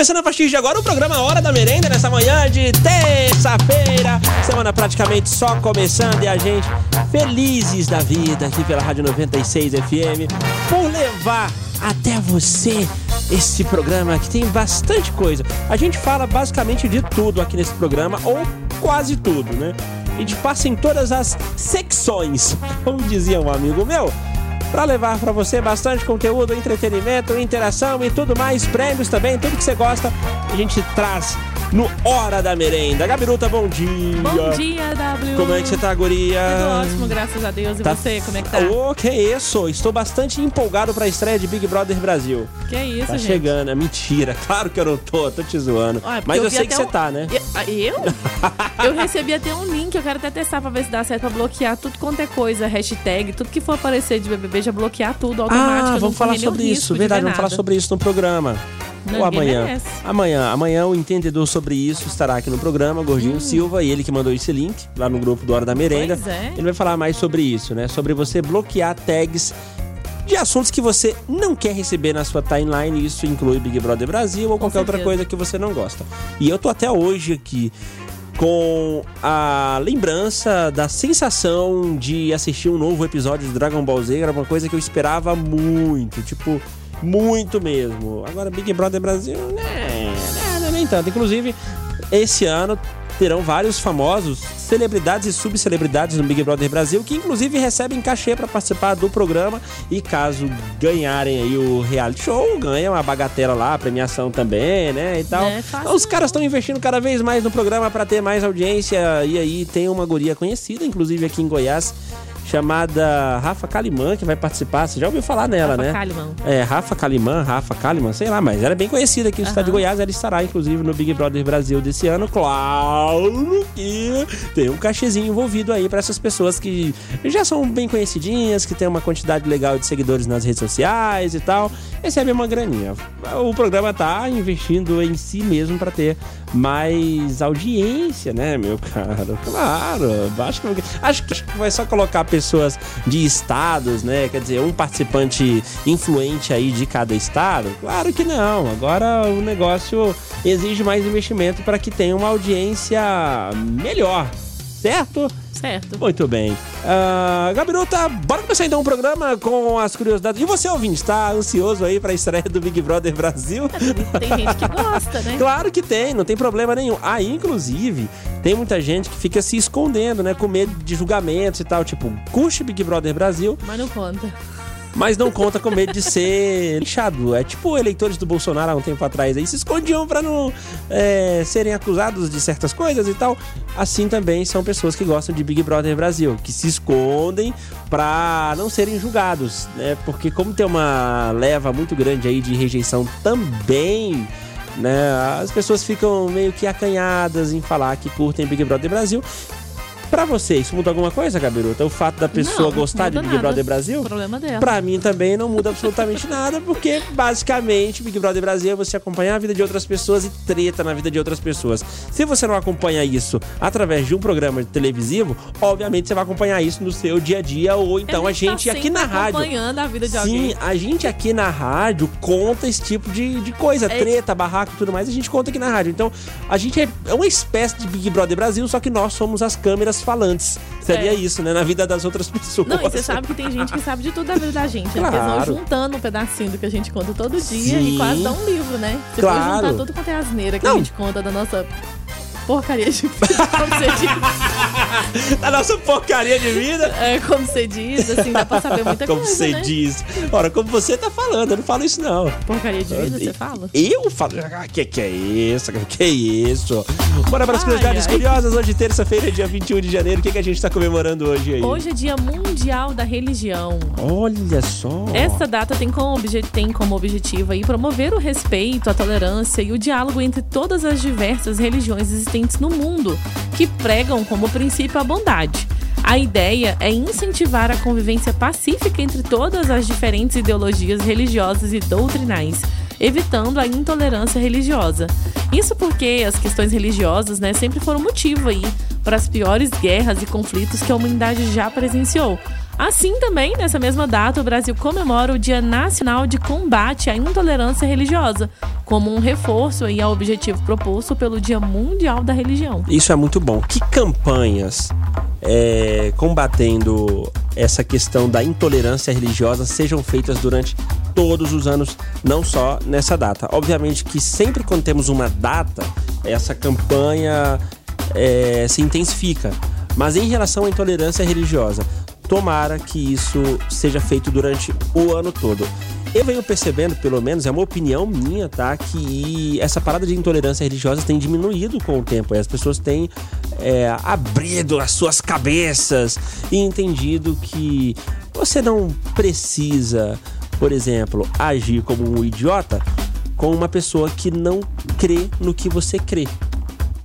Começando a partir de agora o programa Hora da Merenda, nessa manhã de terça-feira. Semana praticamente só começando e a gente felizes da vida aqui pela Rádio 96 FM por levar até você esse programa que tem bastante coisa. A gente fala basicamente de tudo aqui nesse programa, ou quase tudo, né? A gente passa em todas as secções, como dizia um amigo meu para levar para você bastante conteúdo, entretenimento, interação e tudo mais, prêmios também, tudo que você gosta, a gente traz no Hora da Merenda. Gabiruta, bom dia. Bom dia, W. Como é que você tá, guria? Tudo ótimo, graças a Deus. E Tá- você, como é que tá? Ô, que isso? Estou bastante empolgado pra estreia de Big Brother Brasil. Que isso, Tá gente? chegando, é mentira. Claro que eu não tô, tô te zoando. Olha, Mas eu, vi sei que até você um- tá, né? E- Eu? Eu recebi até um link, eu quero até testar pra ver se dá certo pra bloquear tudo quanto é coisa, hashtag, tudo que for aparecer de BBB, já bloquear tudo automático. Ah, eu vamos falar sobre isso. Verdade, ver vamos falar sobre isso no programa. Não, Ou amanhã. merece. Amanhã. Amanhã o entendedor sobre isso estará aqui no programa, Gordinho Hum. Silva, e ele que mandou esse link lá no grupo do Hora da Merenda. É. Ele vai falar mais sobre isso, né? Sobre você bloquear tags de assuntos que você não quer receber na sua timeline. Isso inclui Big Brother Brasil ou qualquer outra coisa que você não gosta. E eu tô até hoje aqui com a lembrança da sensação de assistir um novo episódio de Dragon Ball Z, era uma coisa que eu esperava muito, tipo, muito mesmo. Agora Big Brother Brasil, né, nada, nem tanto. Inclusive, esse ano terão vários famosos, celebridades e subcelebridades no Big Brother Brasil, que inclusive recebem cachê para participar do programa e caso ganharem aí o reality show, ganham a bagatela lá, a premiação também, né, e tal. É Então, os caras estão investindo cada vez mais no programa para ter mais audiência e aí tem uma guria conhecida, inclusive aqui em Goiás, chamada Rafa Kalimann, que vai participar. Você já ouviu falar nela, Rafa né? Kalimann. É, Rafa Kalimann, Rafa Kalimann, sei lá, mas ela é bem conhecida aqui no estado de. Goiás. Ela estará, inclusive, no Big Brother Brasil desse ano. Claro que tem um cachezinho envolvido aí para essas pessoas que já são bem conhecidinhas, que tem uma quantidade legal de seguidores nas redes sociais e tal. Recebe uma graninha. O programa tá investindo em si mesmo para ter mais audiência, né, meu caro? Claro, acho que, acho que vai só colocar pessoas de estados, né? Quer dizer, um participante influente aí de cada estado? Claro que não. Agora o negócio exige mais investimento para que tenha uma audiência melhor, certo? Certo. Muito bem. Uh, Gabiruta, bora começar então o programa com as curiosidades. E você, ouvinte, está ansioso aí para a estreia do Big Brother Brasil? Tem gente que gosta, né? Claro que tem, não tem problema nenhum. Ah, inclusive, tem muita gente que fica se escondendo, né? Com medo de julgamentos e tal. Tipo, curte Big Brother Brasil, Mas não conta. Mas não conta com medo de ser lixado. É tipo eleitores do Bolsonaro há um tempo atrás aí se escondiam pra não é, serem acusados de certas coisas e tal. Assim também são pessoas que gostam de Big Brother Brasil, que se escondem pra não serem julgados, né? Porque como tem uma leva muito grande aí de rejeição também. Né, as pessoas ficam meio que acanhadas em falar que curtem Big Brother Brasil. Pra você, isso muda alguma coisa, Gabiruta? O fato da pessoa Não, gostar de Big nada. Brother Brasil? Problema dela. Pra mim também não muda absolutamente nada, porque basicamente Big Brother Brasil é você acompanhar a vida de outras pessoas e treta na vida de outras pessoas. Se você não acompanha isso através de um programa televisivo, obviamente você vai acompanhar isso no seu dia a dia, ou então a gente, tá aqui na rádio. acompanhando a vida de Sim, alguém. a gente aqui na rádio conta esse tipo de, de coisa, É. treta, barraco e tudo mais, a gente conta aqui na rádio. Então, a gente é é uma espécie de Big Brother Brasil, só que nós somos as câmeras falantes. Seria É. isso, né? Na vida das outras pessoas. Não, e você sabe que tem gente que sabe de tudo da vida da gente. né? Eles vão juntando um pedacinho do que a gente conta todo dia Sim. e quase dá um livro, né? Você Claro. pode juntar tudo quanto é asneira que Não. a gente conta da nossa porcaria de vida, como você diz. A nossa porcaria de vida. É, como você diz, assim, dá pra saber muita como coisa, você né? diz. Ora, como você tá falando, eu não falo isso não. Porcaria de vida, você fala? Eu falo. Ah, que que é isso? Que é isso? Bora para as curiosidades ai. curiosas. Hoje, terça-feira, dia 21 de janeiro. O que, que a gente tá comemorando hoje aí? Hoje é dia mundial da religião. Olha só. Esta data tem como, obje- tem como objetivo aí promover o respeito, a tolerância e o diálogo entre todas as diversas religiões existentes no mundo, que pregam como princípio a bondade. A ideia é incentivar a convivência pacífica entre todas as diferentes ideologias religiosas e doutrinais, evitando a intolerância religiosa. Isso porque as questões religiosas né, sempre foram motivo aí para as piores guerras e conflitos que a humanidade já presenciou. Assim também, nessa mesma data, o Brasil comemora o Dia Nacional de Combate à Intolerância Religiosa, como um reforço aí ao objetivo proposto pelo Dia Mundial da Religião. Isso é muito bom. Que campanhas é, combatendo essa questão da intolerância religiosa sejam feitas durante todos os anos, não só nessa data. Obviamente que sempre quando temos uma data, essa campanha é, se intensifica. Mas em relação à intolerância religiosa, tomara que isso seja feito durante o ano todo. Eu venho percebendo, pelo menos, é uma opinião minha, tá? Que essa parada de intolerância religiosa tem diminuído com o tempo. E as pessoas têm é, abrido as suas cabeças e entendido que você não precisa, por exemplo, agir como um idiota com uma pessoa que não crê no que você crê.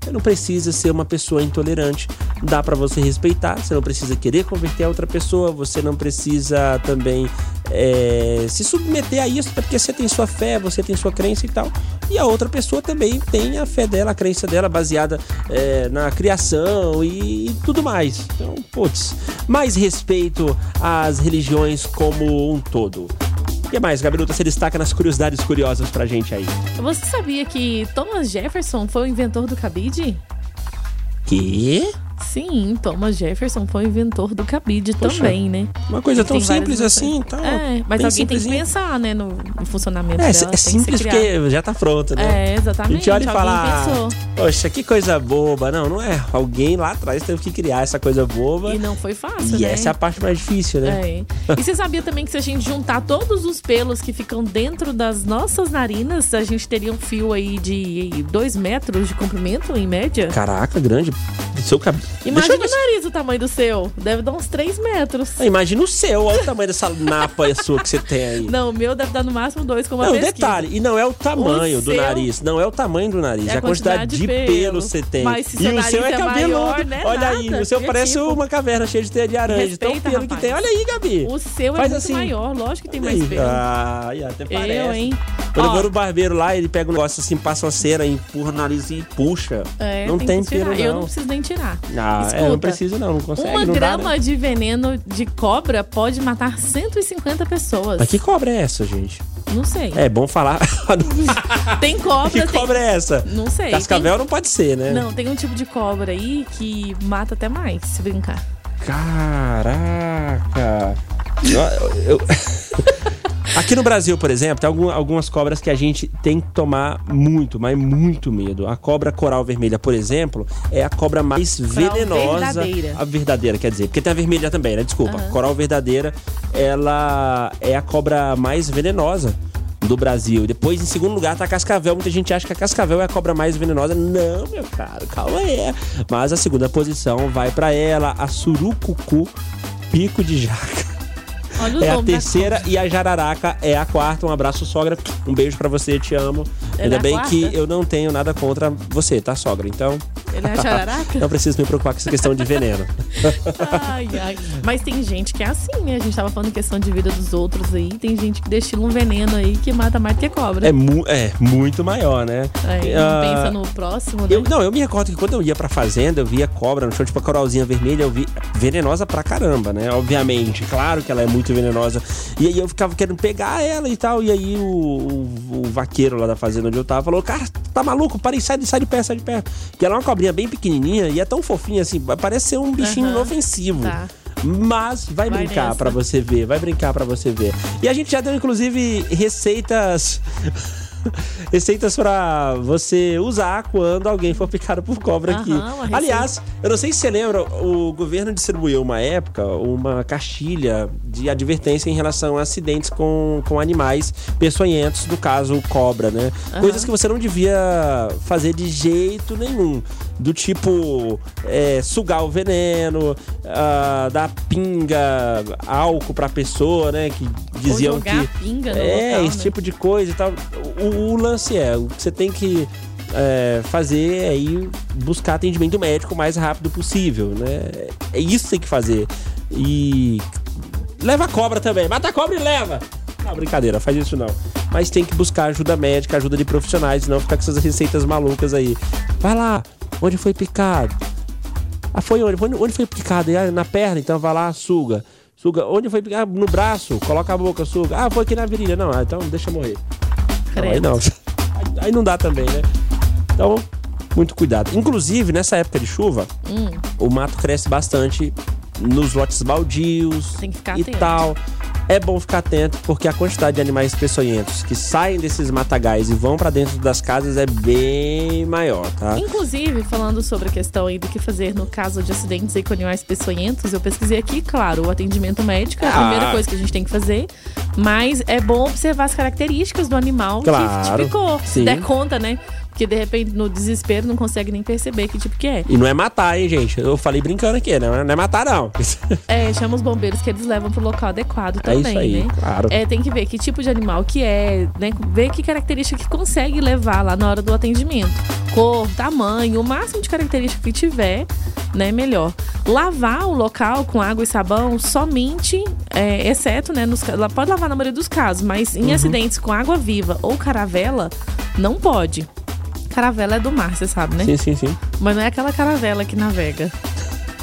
Você não precisa ser uma pessoa intolerante. Dá para você respeitar. Você não precisa querer converter a outra pessoa. Você não precisa também é, se submeter a isso, porque você tem sua fé, você tem sua crença e tal. E a outra pessoa também tem a fé dela, a crença dela baseada é, na criação e, e tudo mais. Então, putz, mais respeito às religiões como um todo. O que mais, Gabiruta, você destaca nas curiosidades curiosas pra gente aí? Você sabia que Thomas Jefferson foi o inventor do cabide? Que? Sim, Thomas Jefferson foi o inventor do cabide Poxa, também, né? Uma coisa tão simples assim, então. É, mas alguém tem que pensar, né, no, no funcionamento é, dela. É simples porque já tá pronto, né? É, exatamente. A gente olha e fala, poxa, que coisa boba. Não, não é. Alguém lá atrás teve que criar essa coisa boba. E não foi fácil, e né? essa é a parte mais difícil, né? É. E você sabia também que se a gente juntar todos os pelos que ficam dentro das nossas narinas, a gente teria um fio aí de dois metros de comprimento, em média? Caraca, grande. Seu cabelo. Imagina o nariz o tamanho do seu. Deve dar uns 3 metros. Ah, imagina o seu, olha o tamanho dessa napa sua que você tem aí. Não, o meu deve dar no máximo 2, como a Não, pesquisa. detalhe, e não é o tamanho o do seu... nariz, não é o tamanho do nariz, é, é a quantidade, quantidade de pelo. pelo você tem. Mas se e o seu é, é cabeludo. Né? Olha Nada. aí, o seu é parece tipo... uma caverna cheia de teia de aranha, de tão pelo rapaz. que tem. Olha aí, Gabi. O seu é Faz muito assim. maior, lógico que tem mais pelo. Ah, até parece. Eu, hein? Quando eu vou no barbeiro lá, ele pega um negócio assim, passa uma cera, empurra o nariz e puxa. É, não tem, tem pelo, não. Eu não preciso nem tirar. Ah, Escuta, é, não preciso não, não consegue. Uma não grama dá, né? de veneno de cobra pode matar 150 pessoas. Mas que cobra é essa, gente? Não sei. É bom falar. tem cobra. Que tem... cobra é essa? Não sei. Cascavel tem... não pode ser, né? Não, tem um tipo de cobra aí que mata até mais, se brincar. Caraca! eu... Aqui no Brasil, por exemplo, tem algumas cobras que a gente tem que tomar muito, mas muito medo. A cobra coral vermelha, por exemplo, é a cobra mais venenosa. Verdadeira. A verdadeira, quer dizer, porque tem a vermelha também, né? Desculpa. Uhum. Coral verdadeira, ela é a cobra mais venenosa do Brasil. Depois, em segundo lugar, tá a Cascavel. Muita gente acha que a Cascavel é a cobra mais venenosa. Não, meu caro, calma aí. Mas a segunda posição vai para ela, a Surucucu Pico de Jaca é a terceira e a jararaca é a quarta. Um abraço, sogra. Um beijo para você, te amo. Ele Ainda é bem quarta? que eu não tenho nada contra você, tá, sogra? Então. Ele é a jararaca? não preciso me preocupar com essa questão de veneno. ai, ai. Mas tem gente que é assim, né? A gente tava falando questão de vida dos outros aí. Tem gente que destila um veneno aí que mata mais do que cobra. É, mu é muito maior, né? Aí, uh, pensa no próximo, né? Eu, não, eu me recordo que quando eu ia pra fazenda, eu via cobra no chão, tipo a coralzinha vermelha, eu vi venenosa pra caramba, né? Obviamente. Claro que ela é muito venenosa. E aí eu ficava querendo pegar ela e tal. E aí o, o, o vaqueiro lá da fazenda onde eu tava falou: Cara, tá maluco? Para sai, sai de perto, sai de perto. Que ela é uma cobrinha bem pequenininha e é tão fofinha assim, parece ser um bichinho Aham. inofensivo. Tá. Mas vai, Vai brincar pra você ver, vai brincar pra você ver. E a gente já deu inclusive receitas receitas pra você usar quando alguém for picado por cobra aqui. Aliás, eu não sei se você lembra, o governo distribuiu uma época uma cartilha de advertência em relação a acidentes com, com animais peçonhentos, no caso cobra, né? Coisas que você não devia fazer de jeito nenhum. Do tipo é, sugar o veneno, ah, dar pinga, álcool pra pessoa, né? Que diziam que. pinga no É, local, esse né? tipo de coisa e tal. O, o lance é, você tem que é, fazer aí buscar atendimento médico o mais rápido possível, né? É isso que tem que fazer. E leva a cobra também. Mata a cobra e leva. Não, brincadeira, faz isso não. Mas tem que buscar ajuda médica, ajuda de profissionais, não ficar com essas receitas malucas aí. Vai lá, onde foi picado? Ah, foi onde? Onde foi picado? Ah, Na perna, então vai lá, suga. Suga. Onde foi picar? No braço. Coloca a boca, suga. Ah, foi aqui na virilha. Não, ah, então deixa morrer. Não, aí não. Aí não dá também, né? Então, muito cuidado. Inclusive, nessa época de chuva, Hum, o mato cresce bastante nos lotes baldios e atento. tal. É bom ficar atento porque a quantidade de animais peçonhentos que saem desses matagais e vão pra dentro das casas é bem maior, tá? Inclusive, falando sobre a questão aí do que fazer no caso de acidentes aí com animais peçonhentos, eu pesquisei aqui, claro, o atendimento médico é a Ah. primeira coisa que a gente tem que fazer, mas é bom observar as características do animal Claro, que te picou. sim. Se der conta, né? Porque de repente, no desespero, não consegue nem perceber que tipo que é. E não é matar, hein, gente? Eu falei brincando aqui, né? Não é matar, não. É, chama os bombeiros que eles levam pro local adequado É também, isso aí, né? claro. É, tem que ver que tipo de animal que é, né? Ver que característica que consegue levar lá na hora do atendimento. Cor, tamanho, o máximo de característica que tiver, né? Melhor. Lavar o local com água e sabão somente, é, exceto, né? Nos, pode lavar na maioria dos casos, mas Uhum. em acidentes com água viva ou caravela, não pode. Caravela é do mar, você sabe, né? Sim, sim, sim. Mas não é aquela caravela que navega.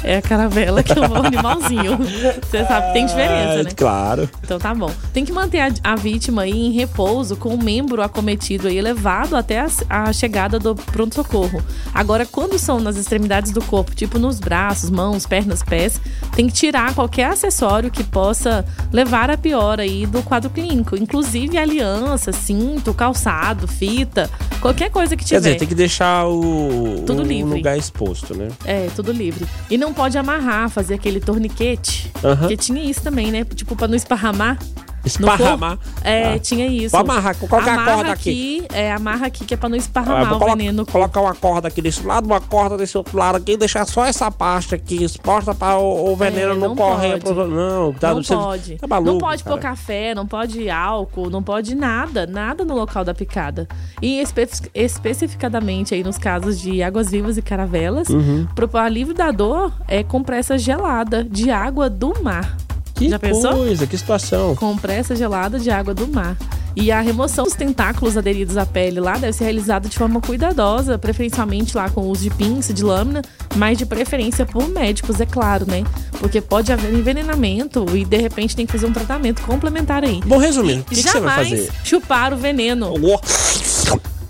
É a caravela que é um animalzinho. Você sabe que tem diferença, né? Claro. Então tá bom. Tem que manter a, a vítima aí em repouso com o membro acometido aí levado até a, a chegada do pronto-socorro. Agora, quando são nas extremidades do corpo, tipo nos braços, mãos, pernas, pés, tem que tirar qualquer acessório que possa levar a pior aí do quadro clínico. Inclusive aliança, cinto, calçado, fita, qualquer coisa que Quer tiver. dizer, tem que deixar o, Tudo o livre. lugar exposto, né? É, tudo livre. E não pode amarrar, fazer aquele torniquete. Aham. Porque tinha isso também, né? Tipo, pra não esparramar. Esparramar. É, Ah. tinha isso. Vou amarrar. Coloca a Amarra corda aqui. É, amarra aqui que é pra não Ah, esparramar vou o colo- veneno. colocar uma corda aqui desse lado, uma corda desse outro lado aqui, e deixar só essa parte aqui exposta para o, o veneno É, não, não correr. pode. Pro... Não, tá, não você- pode. Tá maluco, não pode cara. pôr café, não pode álcool, não pode nada, nada no local da picada. E espe- especificadamente aí nos casos de águas vivas e caravelas, Uhum. pro alívio da dor é compressa gelada de água do mar. Que Já pensou? coisa, que situação. compressa gelada de água do mar. E a remoção dos tentáculos aderidos à pele lá deve ser realizada de forma cuidadosa, preferencialmente lá com o uso de pinça, de lâmina, mas de preferência por médicos, é claro, né? Porque pode haver envenenamento e de repente tem que fazer um tratamento complementar aí. Bom, resumindo, o que, que você vai fazer? chupar o veneno.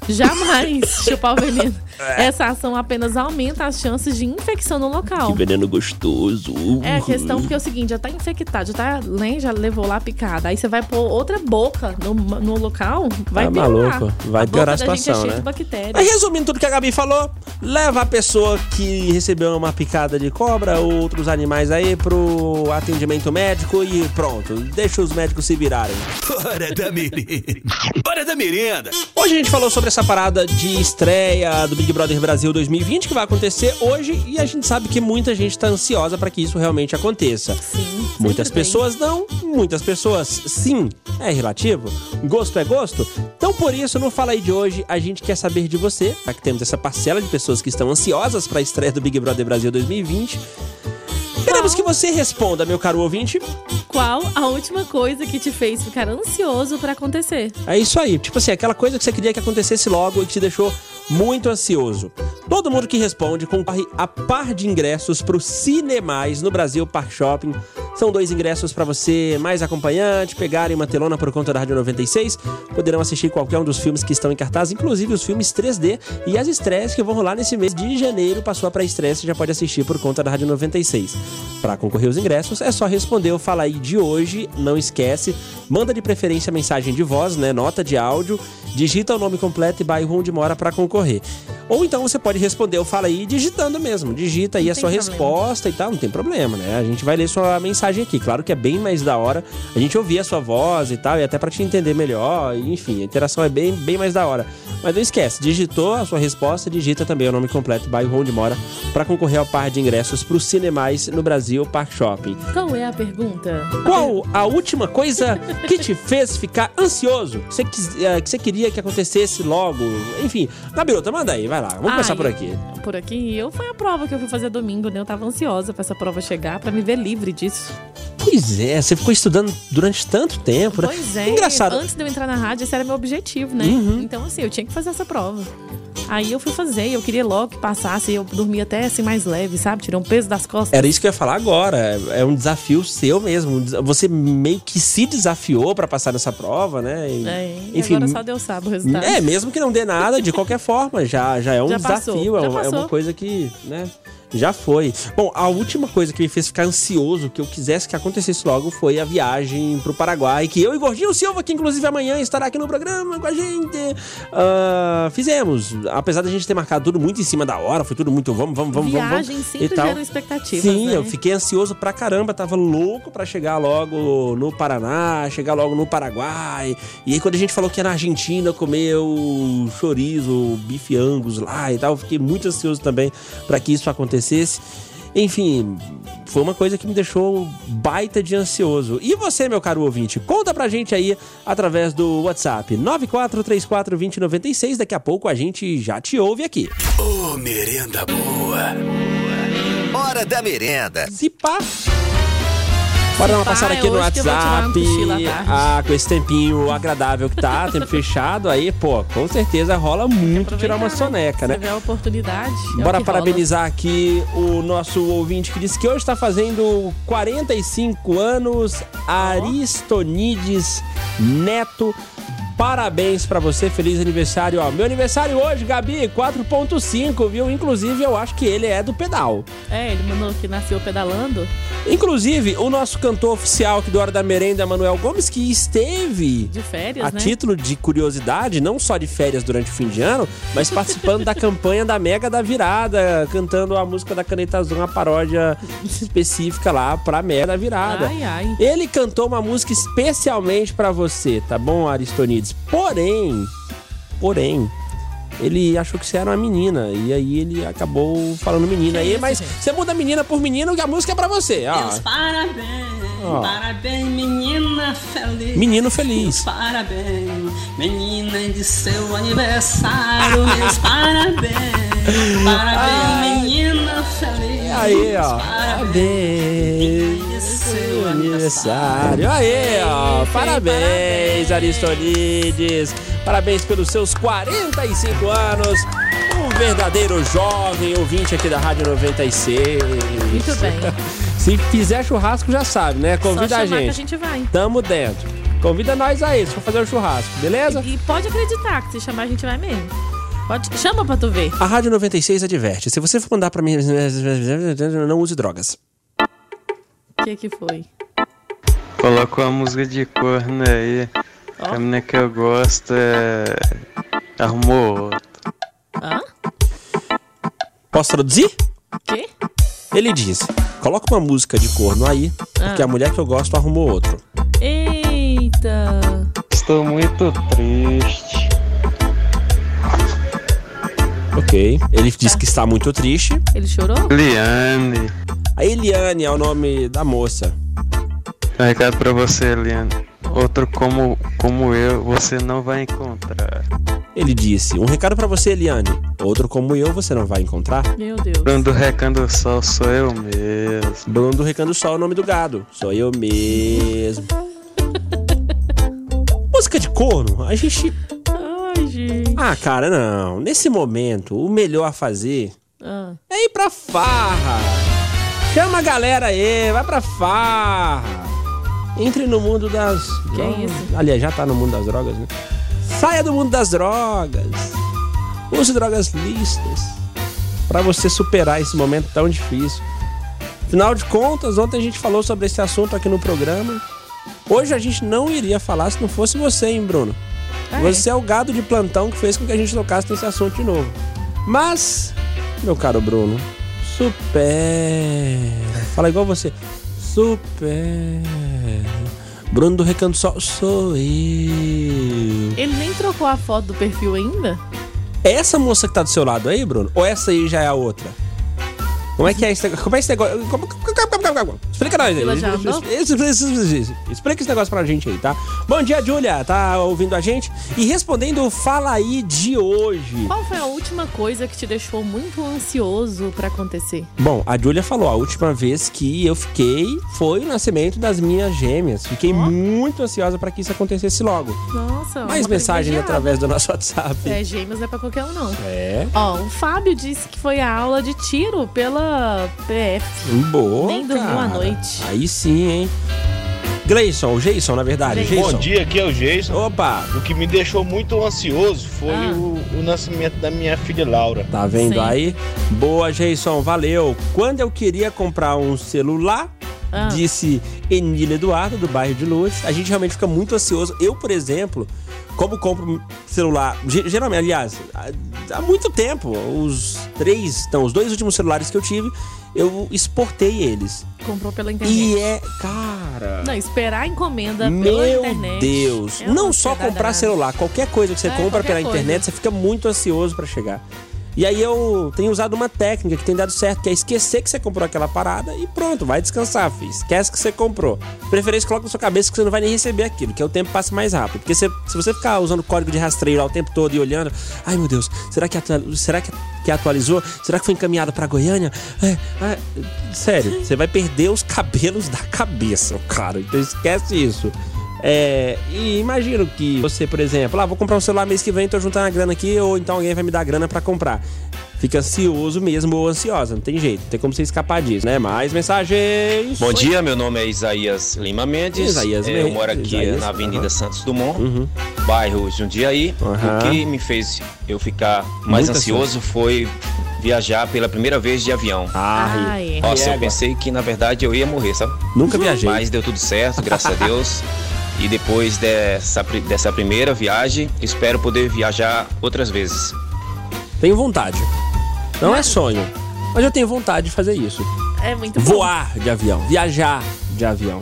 Jamais chupar o veneno. Essa ação apenas aumenta as chances de infecção no local. Que veneno gostoso. É a questão porque é o seguinte, já tá infectado, já tá, né, já levou lá a picada. Aí você vai pôr outra boca no, no local, vai Tá piorar. maluco, vai a piorar a boca da gente é situação, cheia né? Mas resumindo tudo que a Gabi falou, leva a pessoa que recebeu uma picada de cobra ou outros animais aí pro atendimento médico e pronto. Deixa os médicos se virarem. Hora da merenda. Hora da merenda. Hoje a gente falou sobre essa parada de estreia do Big Brother Brasil 2020 que vai acontecer hoje e a gente sabe que muita gente tá ansiosa para que isso realmente aconteça. Sim, Muitas pessoas não, muitas pessoas sim. É relativo? Gosto é gosto? Então por isso, no Fala aí de hoje, a gente quer saber de você, já que temos essa parcela de pessoas que estão ansiosas para a estreia do Big Brother Brasil 2020. Queremos que você responda, meu caro ouvinte. Qual a última coisa que te fez ficar ansioso pra acontecer? É isso aí. Tipo assim, aquela coisa que você queria que acontecesse logo e que te deixou muito ansioso. Todo mundo que responde concorre a par de ingressos pro Cinemais no Brasil Park Shopping. São dois ingressos para você mais acompanhante, pegarem uma telona por conta da Rádio 96. Poderão assistir qualquer um dos filmes que estão em cartaz, inclusive os filmes 3D e as estreias que vão rolar nesse mês de janeiro. Passou a pré-estreia, você já pode assistir por conta da Rádio 96. Para concorrer aos ingressos, é só responder o Fala aí de hoje. Não esquece, manda de preferência mensagem de voz, né? Nota de áudio, digita o nome completo e bairro onde mora para concorrer. Ou então você pode responder o Fala aí digitando mesmo. Digita aí Não a sua problema. resposta e tal, não tem problema, né? A gente vai ler sua mensagem aqui. Claro que é bem mais da hora a gente ouvir a sua voz e tal, e até para te entender melhor. e, Enfim, a interação é bem, bem mais da hora. Mas não esquece, digitou a sua resposta, digita também o nome completo, bairro onde mora, para concorrer ao par de ingressos para os Cinemais no Brasil Park Shopping. Qual é a pergunta? Qual a última coisa que te fez ficar ansioso? Que você, eh, que você queria que acontecesse logo? Enfim, Gabiruta, manda aí, vai lá. Vamos Ai, começar por aqui. Por aqui, eu foi a prova que eu fui fazer domingo, né? Eu tava ansiosa pra essa prova chegar, pra me ver livre disso. Pois é, você ficou estudando durante tanto tempo, né? Pois é. Engraçado. Antes de eu entrar na rádio, esse era meu objetivo, né? Uhum. Então, assim, eu tinha que fazer essa prova. Aí eu fui fazer, eu queria logo que passasse, eu dormia até assim mais leve, sabe? Tirei um peso das costas. Era isso que eu ia falar agora. É é um desafio seu mesmo. Você meio que se desafiou pra passar nessa prova, né? E- É, enfim, agora só Deus sabe o resultado. É, mesmo que não dê nada, de qualquer forma, já, já é um Já passou, desafio, é já uma, é uma passou. coisa que, né, já foi. Bom, a última coisa que me fez ficar ansioso, que eu quisesse que acontecesse logo, foi a viagem pro Paraguai, que eu e Gordinho Silva, que inclusive amanhã estará aqui no programa com a gente, ah, fizemos. Apesar da gente ter marcado tudo muito em cima da hora, foi tudo muito vamos, vamos, vamos, vamos, Viagem vamos. sempre e tal. gera expectativas, Sim, né? eu fiquei ansioso pra caramba, tava louco pra chegar logo no Paraná, chegar logo no Paraguai. E aí quando a gente falou que ia na Argentina comer o chorizo, o bife angus lá e tal, eu fiquei muito ansioso também pra que isso acontecesse. Enfim, foi uma coisa que me deixou baita de ansioso. E você, meu caro ouvinte, conta pra gente aí através do WhatsApp 94342096. Daqui a pouco a gente já te ouve aqui. Ô, merenda boa. Hora da merenda. Se pá. Bora dar uma pá, passada aqui no WhatsApp. tarde. Ah, com esse tempinho agradável que tá, tempo fechado, aí, pô, com certeza rola muito tirar uma Aproveitar, soneca, né? A oportunidade. é o Bora parabenizar aqui o nosso ouvinte que disse que hoje está fazendo 45 anos, Aristonides Neto. Parabéns pra você, feliz aniversário. Ó, meu aniversário hoje, Gabi, 4.5, viu? Inclusive, eu acho que ele é do pedal. É, ele mandou que nasceu pedalando. Inclusive, o nosso cantor oficial aqui do Hora da Merenda, Manuel Gomes, que esteve De férias, a né? título de curiosidade, não só de férias durante o fim de ano, mas participando da campanha da Mega da Virada, cantando a música da Caneta Azul, uma paródia específica lá pra Mega da Virada. Ai, ai. Ele cantou uma música especialmente pra você, tá bom, Porém, porém, ele achou que você era uma menina e aí ele acabou falando menina aí, mas gente? você muda menina por menino que a música é pra você, ó. Meus parabéns, Ó. parabéns, menina feliz. Menino feliz. Parabéns, menina de seu aniversário. Meus parabéns, parabéns, menina feliz. Aí, ó. Parabéns, Seu aniversário. Aí, ó. Parabéns, Aristonides. Parabéns pelos seus 45 anos. Um verdadeiro jovem ouvinte aqui da Rádio 96. Muito bem. Se fizer churrasco, já sabe, né? Convida a que a gente. gente vai. Tamo dentro. Convida nós aí, se for fazer o churrasco, beleza? E pode acreditar que se chamar a gente vai mesmo. Pode, chama pra tu ver. A Rádio 96 adverte. Se você for mandar pra mim, não use drogas. O que que foi? Coloca uma música de corno aí. Ó. A menina que eu gosto é. Arrumou outro. Hã? Posso traduzir? Quê? Ele disse: coloca uma música de corno aí, porque Ah. a mulher que eu gosto arrumou outro. Eita. Estou muito triste. Ok. Ele disse que está muito triste. Ele chorou? Liane. A Eliane é o nome da moça. Um recado pra você, Eliane. Outro como, como eu, você não vai encontrar. Ele disse: um recado pra você, Eliane. Outro como eu você não vai encontrar. Meu Deus. Bruno do Recanto do Sol sou eu mesmo. Bruno do Recanto do Sol é o nome do gado. Sou eu mesmo. Música de corno, a gente. Ai, gente. Ah, cara, não. Nesse momento, o melhor a fazer Ah, é ir pra farra. Chama a galera aí, vai pra farra. Entre no mundo das. Que drogas. isso? Aliás, já tá no mundo das drogas, né? Saia do mundo das drogas. Use drogas listas. Pra você superar esse momento tão difícil. Afinal de contas, ontem a gente falou sobre esse assunto aqui no programa. Hoje a gente não iria falar se não fosse você, hein, Bruno? Ah, é? Você é o gado de plantão que fez com que a gente tocasse nesse assunto de novo. Mas, meu caro Bruno, supera. Fala igual você. Supera. Bruno do Recanto Sol, sou eu. Ele nem trocou a foto do perfil ainda? É essa moça que tá do seu lado aí, Bruno? Ou essa aí já é a outra? Como é que é esse negócio? Como é esse negócio? Explica nós aí. Explica esse negócio pra gente aí, tá? Bom dia, Júlia. Tá ouvindo a gente? E respondendo o Fala aí de hoje. Qual foi a última coisa que te deixou muito ansioso pra acontecer? Bom, a Júlia falou, a última vez que eu fiquei foi o nascimento das minhas gêmeas. Fiquei muito ansiosa pra que isso acontecesse logo. Nossa, Mais privilegiada. através do nosso WhatsApp. É, gêmeos não é pra qualquer um, não. É. Ó, o Fábio disse que foi a aula de tiro pela PF. Boa. Nem dormiu cara. à noite. Aí sim, hein? Gleison, o Jason, na verdade. Jason. Bom dia, aqui é o Jason. Opa, O que me deixou muito ansioso foi Ah. o, o nascimento da minha filha Laura. tá vendo Sim. aí? Boa, Jason, valeu. Quando eu queria comprar um celular, Ah. disse Emília Eduardo, do bairro de Luz, a gente realmente fica muito ansioso. Eu, por exemplo, como compro celular, ge- geralmente, aliás, há, muito tempo, os três, não, os dois últimos celulares que eu tive, eu exportei eles. Comprou pela internet. E é, cara. Não, esperar a encomenda pela Meu internet. Deus! é não só comprar danada. celular, qualquer coisa que você É, compra pela coisa. internet, você fica muito ansioso pra chegar. E aí eu tenho usado uma técnica que tem dado certo, que é esquecer que você comprou aquela parada e pronto, vai descansar, filho. Esquece que você comprou. Preferência, coloca na sua cabeça que você não vai nem receber aquilo, que é o tempo passa mais rápido. Porque se, você ficar usando código de rastreio lá o tempo todo e olhando, ai meu Deus, será que, será que, que atualizou? Será que foi encaminhado pra Goiânia? É, é, sério, você vai perder os cabelos da cabeça, cara. Então esquece isso. É, e imagino que você, por exemplo, ah, vou comprar um celular mês que vem, tô juntando a grana aqui, ou então alguém vai me dar grana pra comprar. Fica ansioso mesmo ou ansiosa, não tem jeito, não tem como você escapar disso, né? Mais mensagens. Bom dia, meu nome é Isaías Lima Mendes. Isaías Mendes, eu moro aqui Isaías, na Avenida aham. Santos Dumont, Uhum. bairro Jundiaí. Aham. O que me fez eu ficar mais Muito ansioso foi viajar pela primeira vez de avião. Ah. Nossa, eu pensei que na verdade eu ia morrer, sabe? nunca viajei. Mas deu tudo certo, graças a Deus. E depois dessa, dessa primeira viagem, espero poder viajar outras vezes. Tenho vontade. Não é sonho, mas eu tenho vontade de fazer isso. É muito bom. Voar de avião, viajar de avião.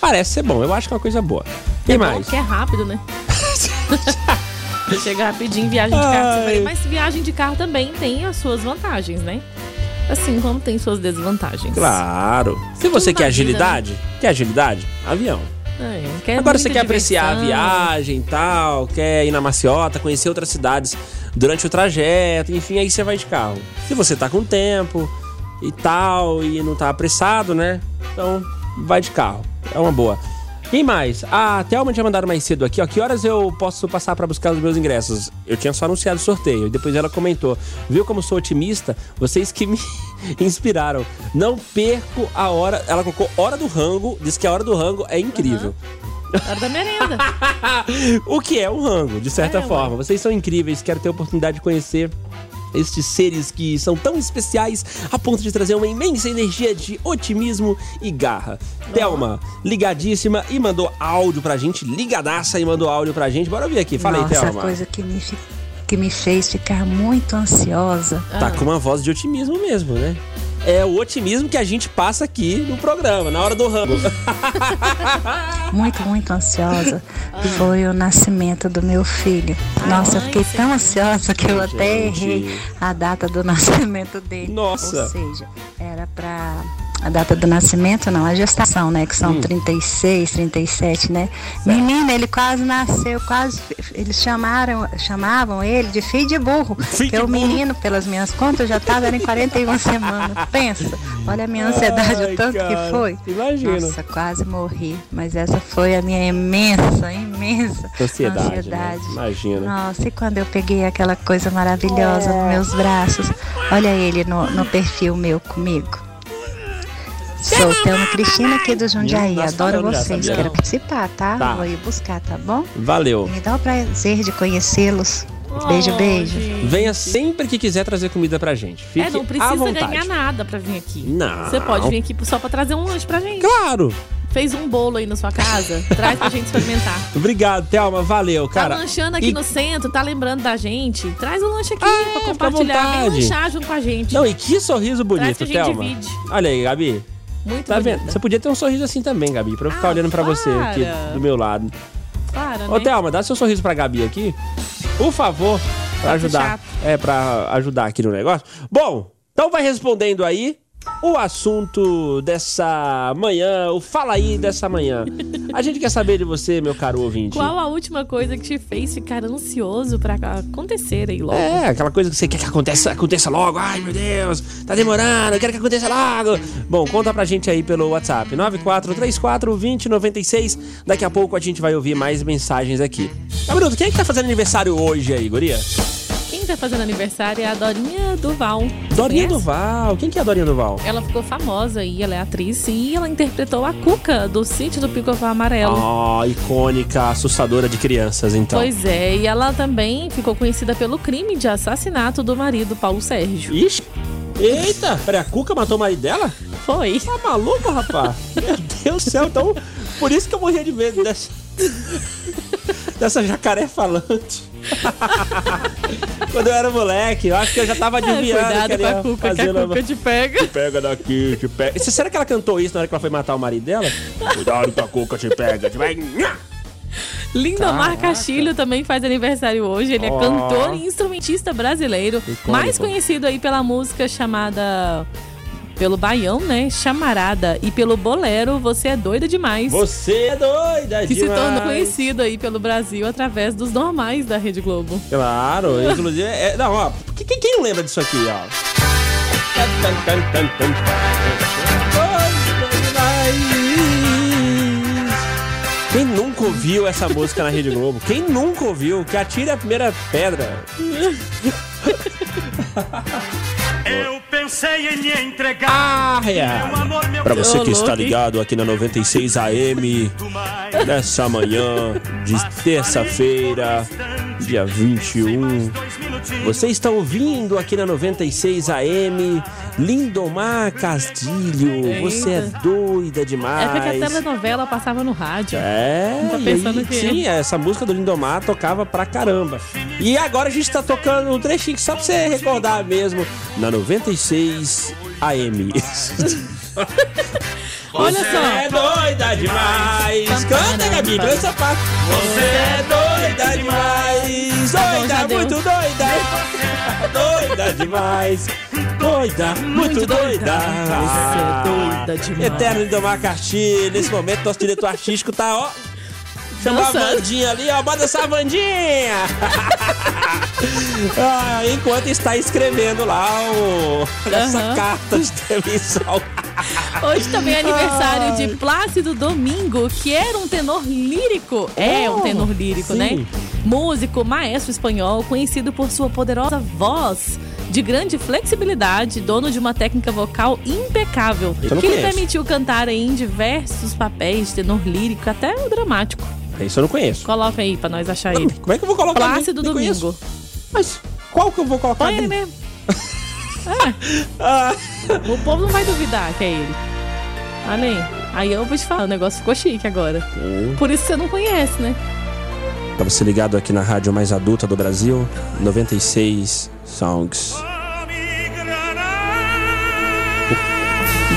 Parece ser bom, eu acho que é uma coisa boa. Quem é bom mais? porque é rápido, né? Você chega rapidinho, viagem de carro. Ai. Mas viagem de carro também tem as suas vantagens, né? Assim como tem suas desvantagens. Claro. Se você Tudo quer vida, agilidade, quer agilidade? Avião. É, quer Agora você quer apreciar a diversão. viagem e tal, quer ir na maciota, conhecer outras cidades durante o trajeto, enfim, aí você vai de carro. Se você tá com tempo e tal, e não tá apressado, né? Então, vai de carro. É uma boa. Quem mais? A Thelma tinha mandado mais cedo aqui, ó. Que horas eu posso passar pra buscar os meus ingressos? Eu tinha só anunciado o sorteio. E depois ela comentou. Viu como sou otimista? Vocês que me inspiraram. Não perco a hora. Ela colocou hora do rango. Diz que a hora do rango é incrível. Hora da merenda. o que é um rango, de certa É, forma. Vocês são incríveis, quero ter a oportunidade de conhecer estes seres que são tão especiais a ponto de trazer uma imensa energia de otimismo e garra. Thelma, ligadíssima e mandou áudio pra gente, ligadaça e mandou áudio pra gente. Bora ouvir aqui, fala Nossa, aí, Thelma. coisa que me, que me fez ficar muito ansiosa. Tá com uma voz de otimismo mesmo, né? É o otimismo que a gente passa aqui no programa, na hora do rango. muito, muito ansiosa, foi o nascimento do meu filho. Nossa, eu fiquei tão ansiosa que eu até errei a data do nascimento dele. Nossa. Ou seja, era pra. A data do nascimento, não, a gestação, né? Que são Hum. 36, 37, né? Menina, ele quase nasceu, quase. Eles chamaram, chamavam ele de filho de burro. Filho porque de o burro. menino, pelas minhas contas, já estava em 41 semanas. Pensa, olha a minha ansiedade, Ai, o tanto cara, que foi. imagino. Nossa, quase morri. Mas essa foi a minha imensa, imensa Ansiedade, né? ansiedade. Imagina. Nossa, e quando eu peguei aquela coisa maravilhosa nos meus braços, olha ele no, no perfil meu comigo. Sou Thelma Cristina aqui do Jundiaí. Adoro vocês. Quero participar, tá? Tá. Vou ir buscar, tá bom? Valeu. Me dá o prazer de conhecê-los. Beijo, Oh, beijo. gente. Venha sempre que quiser trazer comida pra gente. Fique É, não à precisa vontade. ganhar nada pra vir aqui. Não. Você pode vir aqui só pra trazer um lanche pra gente. Claro. Fez um bolo aí na sua casa, traz pra gente experimentar. Obrigado, Thelma. Valeu, cara. tá lanchando aqui e- no centro, tá lembrando da gente? Traz o lanche aqui Ah, pra compartilhar. Vem lanchar junto com a gente. Não, e que sorriso Traz bonito, que a gente Thelma. divide. Olha aí, Gabi. Muito Tá bonita. vendo? Você podia ter um sorriso assim também, Gabi, pra eu ficar Ah, olhando pra você aqui para. do meu lado. Para, Ô, né? Thelma, dá seu sorriso pra Gabi aqui. Por favor, pra Tá ajudar. chato. É, pra ajudar aqui no negócio. Bom, então vai respondendo aí. O assunto dessa manhã, o fala aí dessa manhã. A gente quer saber de você, meu caro ouvinte. Qual a última coisa que te fez ficar ansioso pra acontecer aí logo? É, aquela coisa que você quer que aconteça, aconteça logo. Ai, meu Deus, tá demorando, eu quero que aconteça logo. Bom, conta pra gente aí pelo WhatsApp, 9434-2096. Daqui a pouco a gente vai ouvir mais mensagens aqui. Bruno, quem é que tá fazendo aniversário hoje aí, guria? Quem tá fazendo aniversário é a Dorinha Duval. Dorinha Conhece? Duval. Quem que é a Dorinha Duval? Ela ficou famosa aí, ela é atriz e ela interpretou a Cuca do Sítio do Pico-Pau Amarelo. Ah, icônica, assustadora de crianças, então. Pois é, e ela também ficou conhecida pelo crime de assassinato do marido Paulo Sérgio. Ixi. Eita, peraí, a Cuca matou o marido dela? Foi. Tá maluco, rapaz? Meu Deus do céu, então. Por isso que eu morria de medo dessa. dessa jacaré falante. Quando eu era moleque, eu acho que eu já tava adivinhando. cuidado que ela com a Cuca, que a fazer uma- Cuca te pega. Te pega daqui, te pega. E será que ela cantou isso na hora que ela foi matar o marido dela? Cuidado que a Cuca te pega, te vai. Lindomar Caraca. Castilho também faz aniversário hoje. Ele é Ó. cantor e instrumentista brasileiro, Icônico. mais conhecido aí pela música chamada pelo baião, né? Chamarada e pelo bolero Você é doida demais. Você é doida que se demais. tornou conhecido aí pelo Brasil através dos normais da Rede Globo. Claro, inclusive. É, não, ó. Quem, quem não lembra disso aqui, ó? Quem nunca ouviu essa música na Rede Globo? Quem nunca ouviu? Que atire a primeira pedra. Pensei em me entregar. Ah, é. Meu Pra você que está ligado aqui na 96 AM, nessa manhã de terça-feira, dia 21. Você está ouvindo aqui na 96 AM Lindomar Castilho. Você é doida É demais. porque a telenovela passava no rádio. É, pensando aí, que- sim, essa música do Lindomar tocava pra caramba. E agora a gente tá tocando um trechinho só pra você recordar mesmo, na 96 AM. Olha Você só. é doida demais. Canta, Gabi, pra essa parte. Você é doida demais. Tá Doida, já deu. muito doida. Doida demais. Doida, muito doida. Você é doida demais. Eterno Lindomar Castilho. Nesse momento, nosso diretor artístico tá, ó. Chamou a. Vandinha ali, ó. Bota essa Vandinha. ah, enquanto está escrevendo lá o, essa Aham. carta de demissão. Hoje também é aniversário de Plácido Domingo, que era um tenor lírico. É um tenor lírico, sim. né? Músico, maestro espanhol, conhecido por sua poderosa voz de grande flexibilidade, dono de uma técnica vocal impecável, que lhe conheço. permitiu cantar em diversos papéis de tenor lírico, até o dramático. Isso eu não conheço. Coloca aí pra nós achar ele. Como é que eu vou colocar? Plácido Nem Domingo. conheço. Mas qual que eu vou colocar? Põe ele mesmo. Ah, O povo não vai duvidar que é ele. Olha aí. Eu vou te falar, o negócio ficou chique agora. Por isso você não conhece, né? Pra você ligado aqui na rádio mais adulta do Brasil, 96 Songs.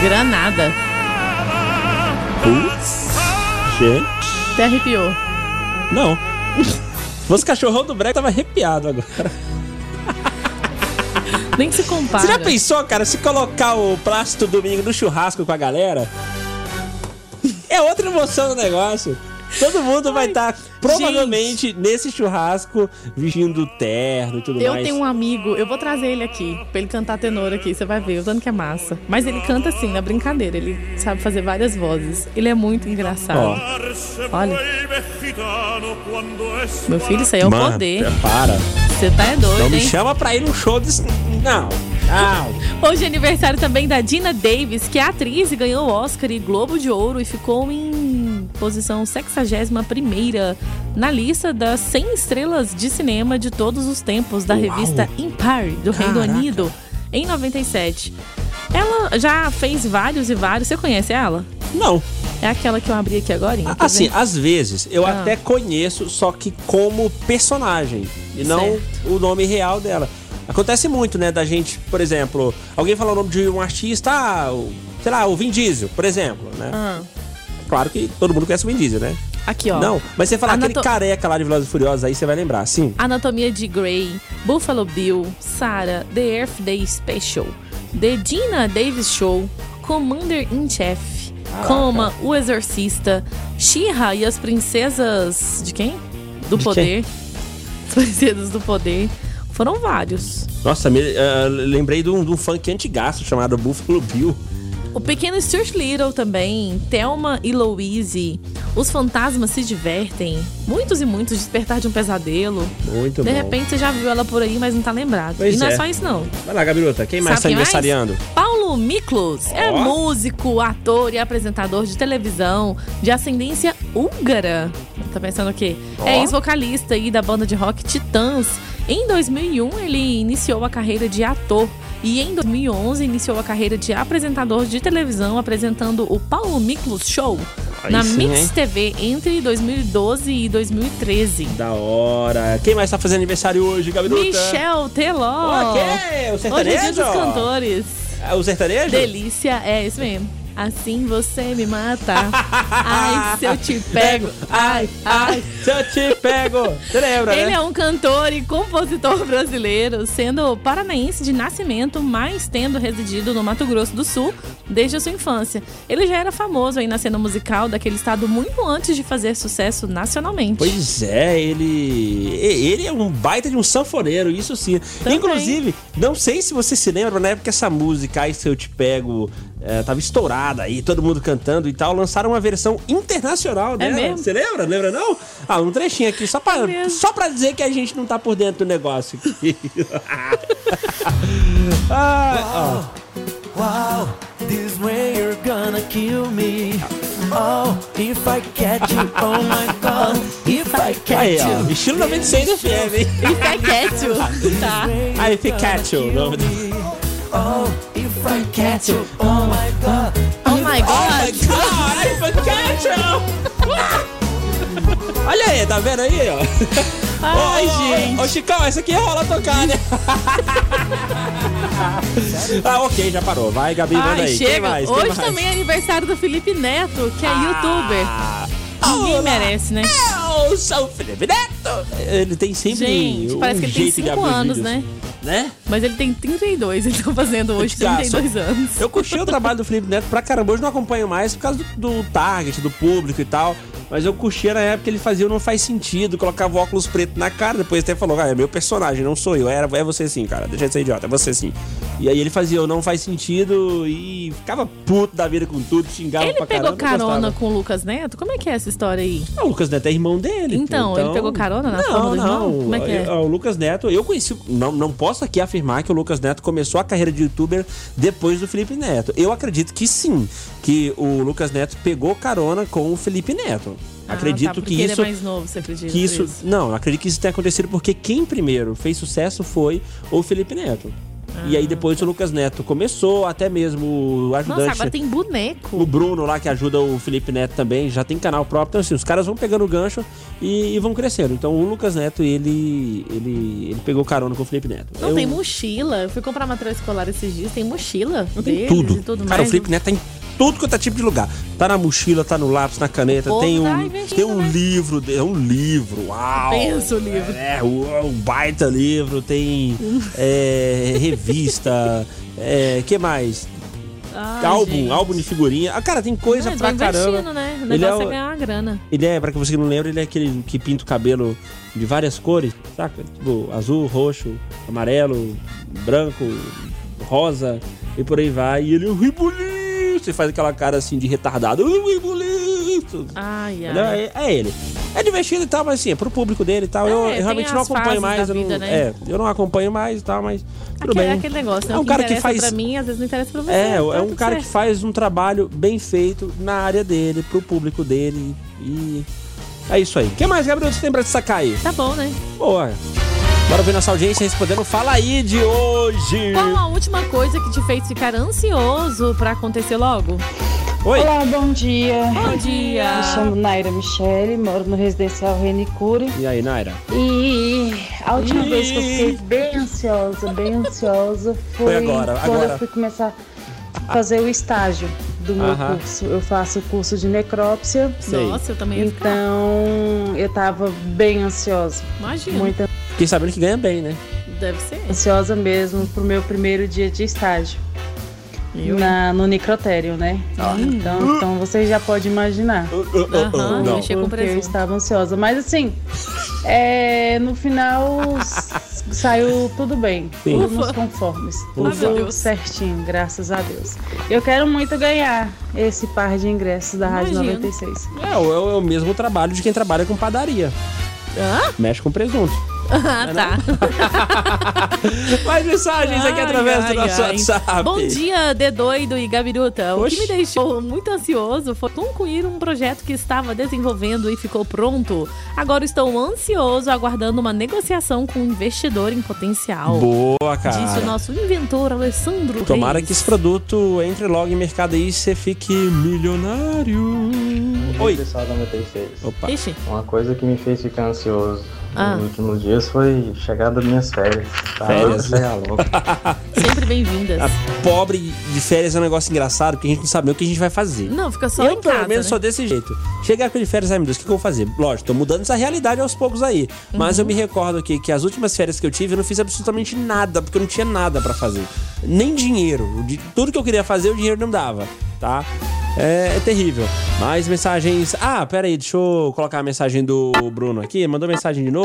Granada. Putz, gente. Até arrepiou. Não. Se fosse cachorrão do Breck, tava arrepiado agora. Nem se compara. Você já pensou, cara, se colocar o Plástico Domingo no churrasco com a galera? É outra emoção do negócio. Todo mundo vai estar provavelmente nesse churrasco vestindo terno e tudo Eu mais. tenho um amigo, eu vou trazer ele aqui, pra ele cantar tenor aqui, você vai ver, o tanto que é massa. Mas ele canta assim, na brincadeira, ele sabe fazer várias vozes. Ele é muito engraçado. Ó. Olha. Meu filho, isso aí é o Mano, poder. Para. Você tá é doido, Não me hein? chama pra ir num show desse. Não. Não. Hoje é aniversário também da Dina Davis, que é atriz e ganhou Oscar e Globo de Ouro e ficou em posição 61 na lista das 100 estrelas de cinema de todos os tempos da Uau. revista Empire do Reino Caraca. Unido em 97. Ela já fez vários e vários. Você conhece ela? Não. É aquela que eu abri aqui agora. quer Assim, ver? às vezes eu Ah. até conheço, só que como personagem e não Certo. o nome real dela. Acontece muito, né, da gente, por exemplo, alguém falar o nome de um artista, ah, o- sei lá, o Vin Diesel, por exemplo, né? Ah, Claro que todo mundo conhece o Vin Diesel, né? aqui, ó. Não, mas você falar aquele Anato- careca lá de Velozes e Furiosos, aí você vai lembrar, sim. Anatomia de Grey, Buffalo Bill, Sarah, The Earth Day Special, The Dina Davis Show, Commander in Chief, Coma, O Exorcista, She-Ra e as Princesas de quem? Do De Poder. As Princesas do Poder. Foram vários. Nossa, me, ah, lembrei de um, de um funk antigaço chamado Buffalo Bill. O Pequeno Stuart Little também, Thelma e Louise, Os Fantasmas se Divertem, muitos e muitos, Despertar de um Pesadelo. Muito de bom. repente você já viu ela por aí, mas não tá lembrado. Pois e não é. é. só isso não. Vai lá, Gabiruta. Quem mais Sabe tá quem mais? aniversariando? Paulo Miklos é músico, ator e apresentador de televisão de ascendência húngara. Tá pensando o quê? Ó. É ex-vocalista aí da banda de rock Titãs. Em 2001, ele iniciou a carreira de ator. E em 2011, iniciou a carreira de apresentador de televisão, apresentando o Paulo Miklos Show Aí na sim, Mix hein? TV entre 2012 e 2013. Da hora. Quem mais tá fazendo aniversário hoje, Gabiruta? Michel Teló. Ok, o Hoje é dia sertanejo? dos cantores. É O sertanejo? Delícia, é isso mesmo. Assim você me mata. Ai, se eu te pego. Ai, ai. Se eu te pego. Você lembra, Ele né? é um cantor e compositor brasileiro, sendo paranaense de nascimento, mas tendo residido no Mato Grosso do Sul desde a sua infância. Ele já era famoso aí na cena musical daquele estado muito antes de fazer sucesso nacionalmente. Pois é, ele. Ele é um baita de um sanfoneiro, isso sim. Também. Inclusive, não sei se você se lembra, na época que essa música, Ai Se Eu Te Pego, eh, tava estourada aí, todo mundo cantando e tal, lançaram uma versão internacional dela. mesmo? Você lembra? Lembra não? Ah, um trechinho aqui, só pra, só pra dizer que a gente não tá por dentro do negócio aqui. ah, ó. Wow, this way you're gonna kill me. Oh, if I catch you, oh my god, if I catch Aí, ó, estilo 96 FM, hein? If I catch you. Tá. Aí, if I catch you. o nome do- Oh, catch you, oh my god. Oh my Oh my god. god. Olha aí, tá vendo aí, ó? Ai, Ô, gente. Ô, Chicão, essa aqui rola tocar, né? ah, ok, já parou. Vai, Gabi, manda aí. Chega. mais? Hoje mais? também é aniversário do Felipe Neto, que é Ah, youtuber. Ninguém merece, né? Eu sou o Felipe Neto. Ele tem sempre Gente, um parece que ele tem jeito de 5 abrir os anos, né? Né? Mas ele tem 32, ele tá fazendo hoje Cara, 32 só- anos. Eu curti o trabalho do Felipe Neto pra caramba. Hoje não acompanho mais por causa do, do target, do público e tal. Mas eu curtia na época que ele fazia o Não Faz Sentido, colocava o óculos preto na cara. Depois até falou, ah, é meu personagem, não sou eu. Era, é você sim, cara. Deixa de ser idiota, é você sim. E aí ele fazia o Não Faz Sentido e ficava puto da vida com tudo, xingava Ele pra pegou caramba. eu carona gostava. com o Lucas Neto? Como é que é essa história aí? Ah, o Lucas Neto é irmão dele. Então, ele pegou carona na não, forma do não. irmão? Como é que é? O Lucas Neto, eu conheci. Não, não posso aqui afirmar que o Lucas Neto começou a carreira de youtuber depois do Felipe Neto. Eu acredito que sim, que o Lucas Neto pegou carona com o Felipe Neto. Ah, acredito tá, que ele isso. é mais novo, você acredita? que por isso, não, acredito que isso tenha acontecido porque quem primeiro fez sucesso foi o Felipe Neto. E aí depois o Lucas Neto começou, até mesmo o ajudante. Ah. Nossa, agora tem boneco. O Bruno lá, que ajuda o Felipe Neto também, já tem canal próprio. Então, assim, os caras vão pegando o gancho e, e vão crescendo. Então, o Lucas Neto, ele, ele, ele pegou carona com o Felipe Neto. Não, Eu- tem mochila. Eu fui comprar material escolar esses dias, tem mochila tem deles tudo. e tudo Cara, mais. o Felipe Neto tá em tudo quanto é tipo de lugar. Tá na mochila, tá no lápis, na caneta, tem tá um, tem um né? livro, é um livro, uau! Pensa o livro. É, um baita livro, tem é, revista, é, que mais? Ai, álbum, gente. álbum de figurinha. Ah, cara, tem coisa É, pra caramba. né? O Ele é, é, ganhar uma grana. ele é, pra que você não lembra, ele é aquele que pinta o cabelo de várias cores, saca? Tipo, azul, roxo, amarelo, branco, rosa e por aí vai. E ele é um ribolista e faz aquela cara assim de retardado. Um ribolista. Ai, ai. É, é ele. É divertido e tal, mas assim, é pro público dele e tal. eu, É, eu tem realmente não acompanho mais. eu não, vida, né? É, eu não acompanho mais e tal, mas tudo Aquele, bem. aquele negócio, né? É um cara que faz. pra mim, às vezes não interessa pra você. É, tá é um cara certo. que faz um trabalho bem feito na área dele, pro público dele. E é isso aí. O que mais, Gabriel, você tem pra destacar aí? Tá bom, né? Boa. Bora ver nossa audiência respondendo. Fala aí de hoje. Qual a última coisa que te fez ficar ansioso pra acontecer logo? Oi. Olá, bom dia. Bom dia. Me chamo Naira Michele, moro no residencial Renicure. E aí, Naira? E a última Ih. vez que eu fiquei bem ansiosa, bem ansiosa, foi, Foi agora, quando agora. eu fui começar a fazer o estágio do meu Aham. curso. Eu faço o curso de necrópsia. Sei. Nossa, eu também ia ficar. Então, eu tava bem ansiosa. Imagina. Fiquei sabendo que ganha bem, né? Deve ser. Ansiosa mesmo pro meu primeiro dia de estágio. na, no necrotério, né? Então, então você já pode imaginar. Aham, Não. mexer com Porque eu estava ansiosa. Mas assim, é, no final saiu tudo bem. Sim. Tudo nos conformes. Ufa. Tudo certinho, graças a Deus. Eu quero muito ganhar esse par de ingressos da Rádio Imagino. 96. É, o- é o mesmo trabalho de quem trabalha com padaria. Hã? Mexe com presunto. Ah, tá. Mais mensagens aqui Ai, através do ai, nosso ai. WhatsApp. Bom dia, D doido e Gabiruta. O Oxi. que me deixou muito ansioso foi concluir um projeto que estava desenvolvendo e ficou pronto. Agora estou ansioso, aguardando uma negociação com um investidor em potencial. Boa, cara. Disse o nosso inventor Alessandro Tomara Reis. que esse produto entre logo em mercado aí e você fique milionário. Oi. pessoal da 96. Opa. Ixi. Uma coisa que me fez ficar ansioso Ah. nos últimos dias foi chegar das minhas férias. Tá Férias? louco, louco. Sempre bem-vindas. A pobre de férias é um negócio engraçado, porque a gente não sabe nem o que a gente vai fazer. Não, fica só eu, em pelo casa, menos, né? sou desse jeito. Chegar com de férias, ai meu Deus, o que, que eu vou fazer? Lógico, tô mudando essa realidade aos poucos aí. Mas eu Uhum. me recordo aqui que as últimas férias que eu tive, eu não fiz absolutamente nada, porque eu não tinha nada pra fazer. Nem dinheiro. Tudo que eu queria fazer, o dinheiro não dava, tá? É, é terrível. Mais mensagens. Ah, pera aí, deixa eu colocar a mensagem do Bruno aqui. Mandou mensagem de novo.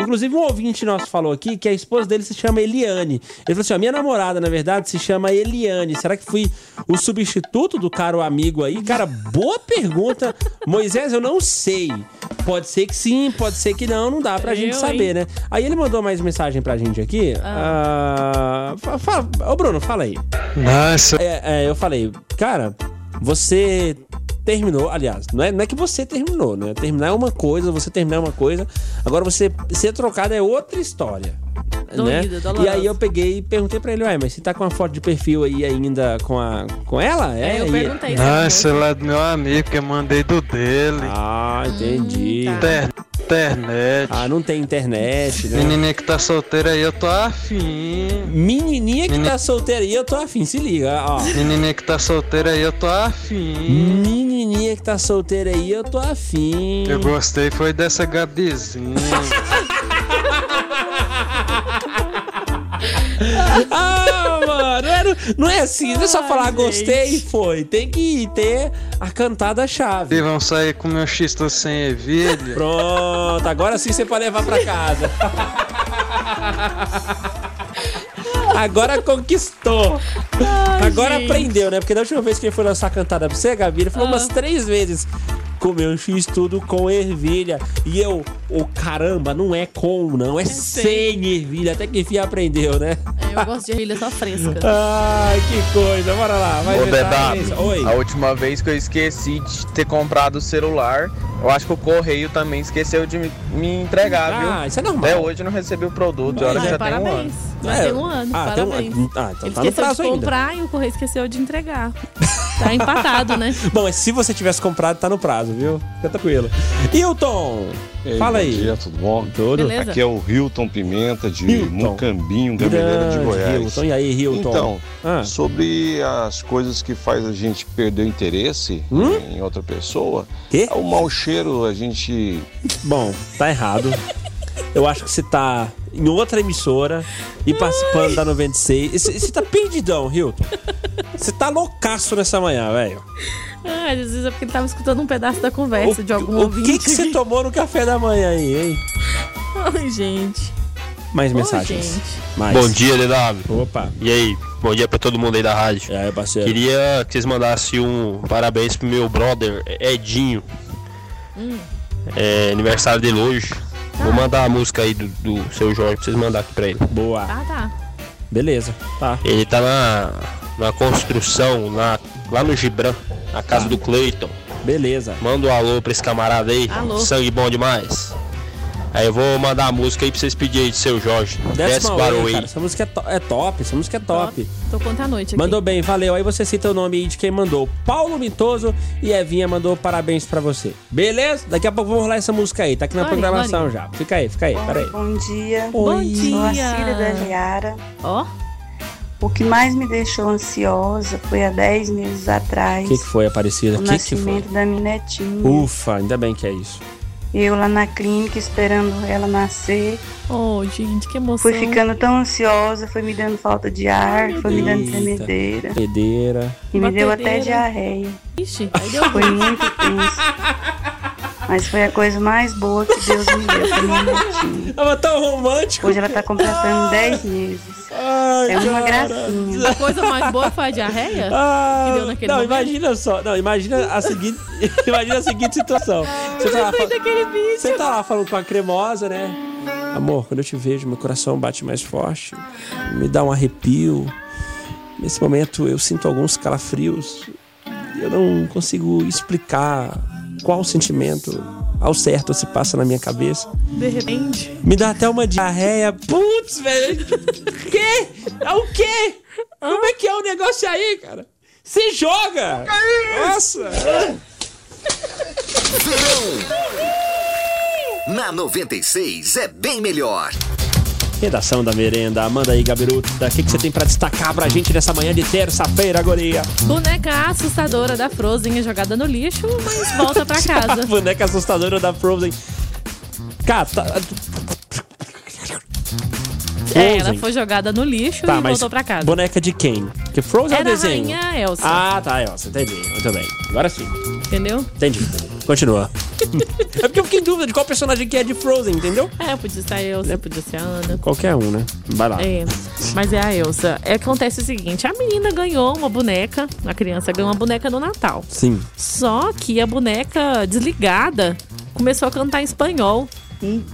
Inclusive, um ouvinte nosso falou aqui que a esposa dele se chama Eliane. Ele falou assim: a minha namorada, na verdade, se chama Eliane. Será que fui o substituto do caro amigo aí? Cara, boa pergunta. Moisés, eu não sei. Pode ser que sim, pode ser que não, não dá pra Eu, gente hein? saber, né? Aí ele mandou mais mensagem pra gente aqui. Ah. fa- fala, ô Bruno, fala aí. Nossa. É, é, eu falei, cara, você terminou, aliás, não é, não é que você terminou, né? Terminar é uma coisa, você terminar é uma coisa. Agora você ser trocado é outra história. Doída, né? dolorosa. E aí eu peguei e perguntei pra ele, ué, mas você tá com a foto de perfil aí ainda com, a, com ela? É, eu E- perguntei. Nossa, ela é do meu amigo, que eu mandei do dele. Ah, entendi. Hum, Inter- internet. Ah, não tem internet, né? Menininha que tá solteira aí, eu tô afim. Menininha que tá solteira aí, eu tô afim, se liga, ó. Menininha que tá solteira aí, eu tô afim. Que tá solteira aí, eu tô afim. Eu gostei foi dessa Gabizinha. Ah, mano, não é, não é assim, não é só falar gostei e foi. Tem que ter a cantada chave. E vão sair com meu xisto sem ervilha. Pronto, agora sim você pode levar pra casa. Agora conquistou. Agora gente. aprendeu, né? Porque da última vez que ele foi lançar a cantada pra você, Gabi, ele falou umas três vezes. Comeu X tudo com ervilha. E eu, o caramba, não é com, não, é sem ervilha. Até que enfim aprendeu, né? É, eu gosto de ervilha só fresca. Ai, que coisa. Bora lá. Vai Ô, Oi. a última vez que eu esqueci de ter comprado o celular, eu acho que o correio também esqueceu de me- entregar, viu? Ah, isso é normal. Até hoje eu não recebi o produto, olha que já tem um ano. parabéns. Já É. tem um ano, Ah, tem um- parabéns. ah, então Ele tá esqueceu de ainda. comprar e o correio esqueceu de entregar. Tá empatado, né? Bom, mas se você tivesse comprado, tá no prazo, viu? Fica tranquilo. Hilton, Ei, fala bom aí. dia, tudo bom? Tudo. Beleza. Aqui é o Hilton Pimenta de Hilton. Mucambinho, Gameleira de Goiás. Hilton. E aí, Hilton? Então, Ah. sobre as coisas que faz a gente perder o interesse Hum? em outra pessoa, Quê? o mau cheiro a gente Bom, tá errado. Eu acho que você tá em outra emissora e participando da 96. Você você tá perdidão, Hilton. Você tá loucaço nessa manhã, velho. Ah, às vezes é porque ele tava escutando um pedaço da conversa de algum O ouvinte. que que você tomou no café da manhã aí, hein? Ai, gente. Mais Ô, mensagens. gente. Mais. Bom dia, DW. Opa. E aí, bom dia pra todo mundo aí da rádio. E aí, parceiro? Queria que vocês mandassem um parabéns pro meu brother Edinho. Hum. É aniversário dele hoje. Vou mandar a música aí do, do seu Jorge pra vocês mandar aqui pra ele. Boa. Ah, tá. Beleza, tá. Ele tá na, na construção, na, lá no Gibran, na casa do Cleiton. Beleza. Manda um alô pra esse camarada aí. Alô. Sangue bom demais. Aí eu vou mandar a música aí pra vocês pedirem aí de seu Jorge. Desce barulho aí. Essa música é, to- é top, essa música é top. Tô contando a noite aqui. Mandou bem, valeu. Aí você cita o nome aí de quem mandou. Paulo Mitoso e Evinha mandou parabéns pra você. Beleza? Daqui a pouco vamos rolar essa música aí. Tá aqui na Marinho, programação Marinho. já. Fica aí, fica aí, pera aí. Bom dia. Bom Oi. Sou a dia. Cira da Liara. Ó, O que mais me deixou ansiosa foi há 10 meses O atrás. que, que foi, Aparecida? O O que, que foi? nascimento da minha netinha. Ufa, ainda bem que é isso. Eu lá na clínica esperando ela nascer. Oh, gente, que emoção. Fui ficando tão ansiosa, foi me dando falta de ar, foi me dando tremedeira. Pedeira. E me deu até Batedeira. diarreia. Ixi, aí deu Foi muito tenso. Mas foi a coisa mais boa que Deus me deu pra minha netinha. Tava tão romântico. Hoje ela tá completando 10 meses. é uma gracinha. A coisa mais boa foi a diarreia? Ah, que deu naquele não, momento? imagina só. Não, imagina a seguinte, imagina a seguinte situação. Você tá, lá, você tá lá falando com a cremosa, né? Amor, quando eu te vejo, meu coração bate mais forte, me dá um arrepio. Nesse momento eu sinto alguns calafrios. Eu não consigo explicar qual sentimento ao certo se passa na minha cabeça. De repente. Me dá até uma diarreia. Putz, velho. Quê? É o quê? Como é que é o negócio aí, cara? Se joga! Nossa! Na 96 é bem melhor. Redação da merenda. Manda aí, Gabiruta. O que, que você tem pra destacar pra gente nessa manhã de terça-feira, Goria? Boneca assustadora da Frozen é jogada no lixo, mas volta pra casa. boneca assustadora da Frozen. Cara, tá... É, ela foi jogada no lixo Tá, e voltou pra casa. boneca de quem? Porque Frozen é o Era a desenho. rainha Elsa. Ah, tá, Elsa. Entendi. Muito bem. Agora sim. Entendeu? Entendi. Continua. é porque eu fiquei em dúvida de qual personagem que é de Frozen, entendeu? É, podia ser a Elsa, podia ser a Ana. Qualquer um, né? Vai lá. É, mas é a Elsa. É, acontece o seguinte: a menina ganhou uma boneca, a criança ganhou uma boneca no Natal. Sim. Só que a boneca desligada começou a cantar em espanhol.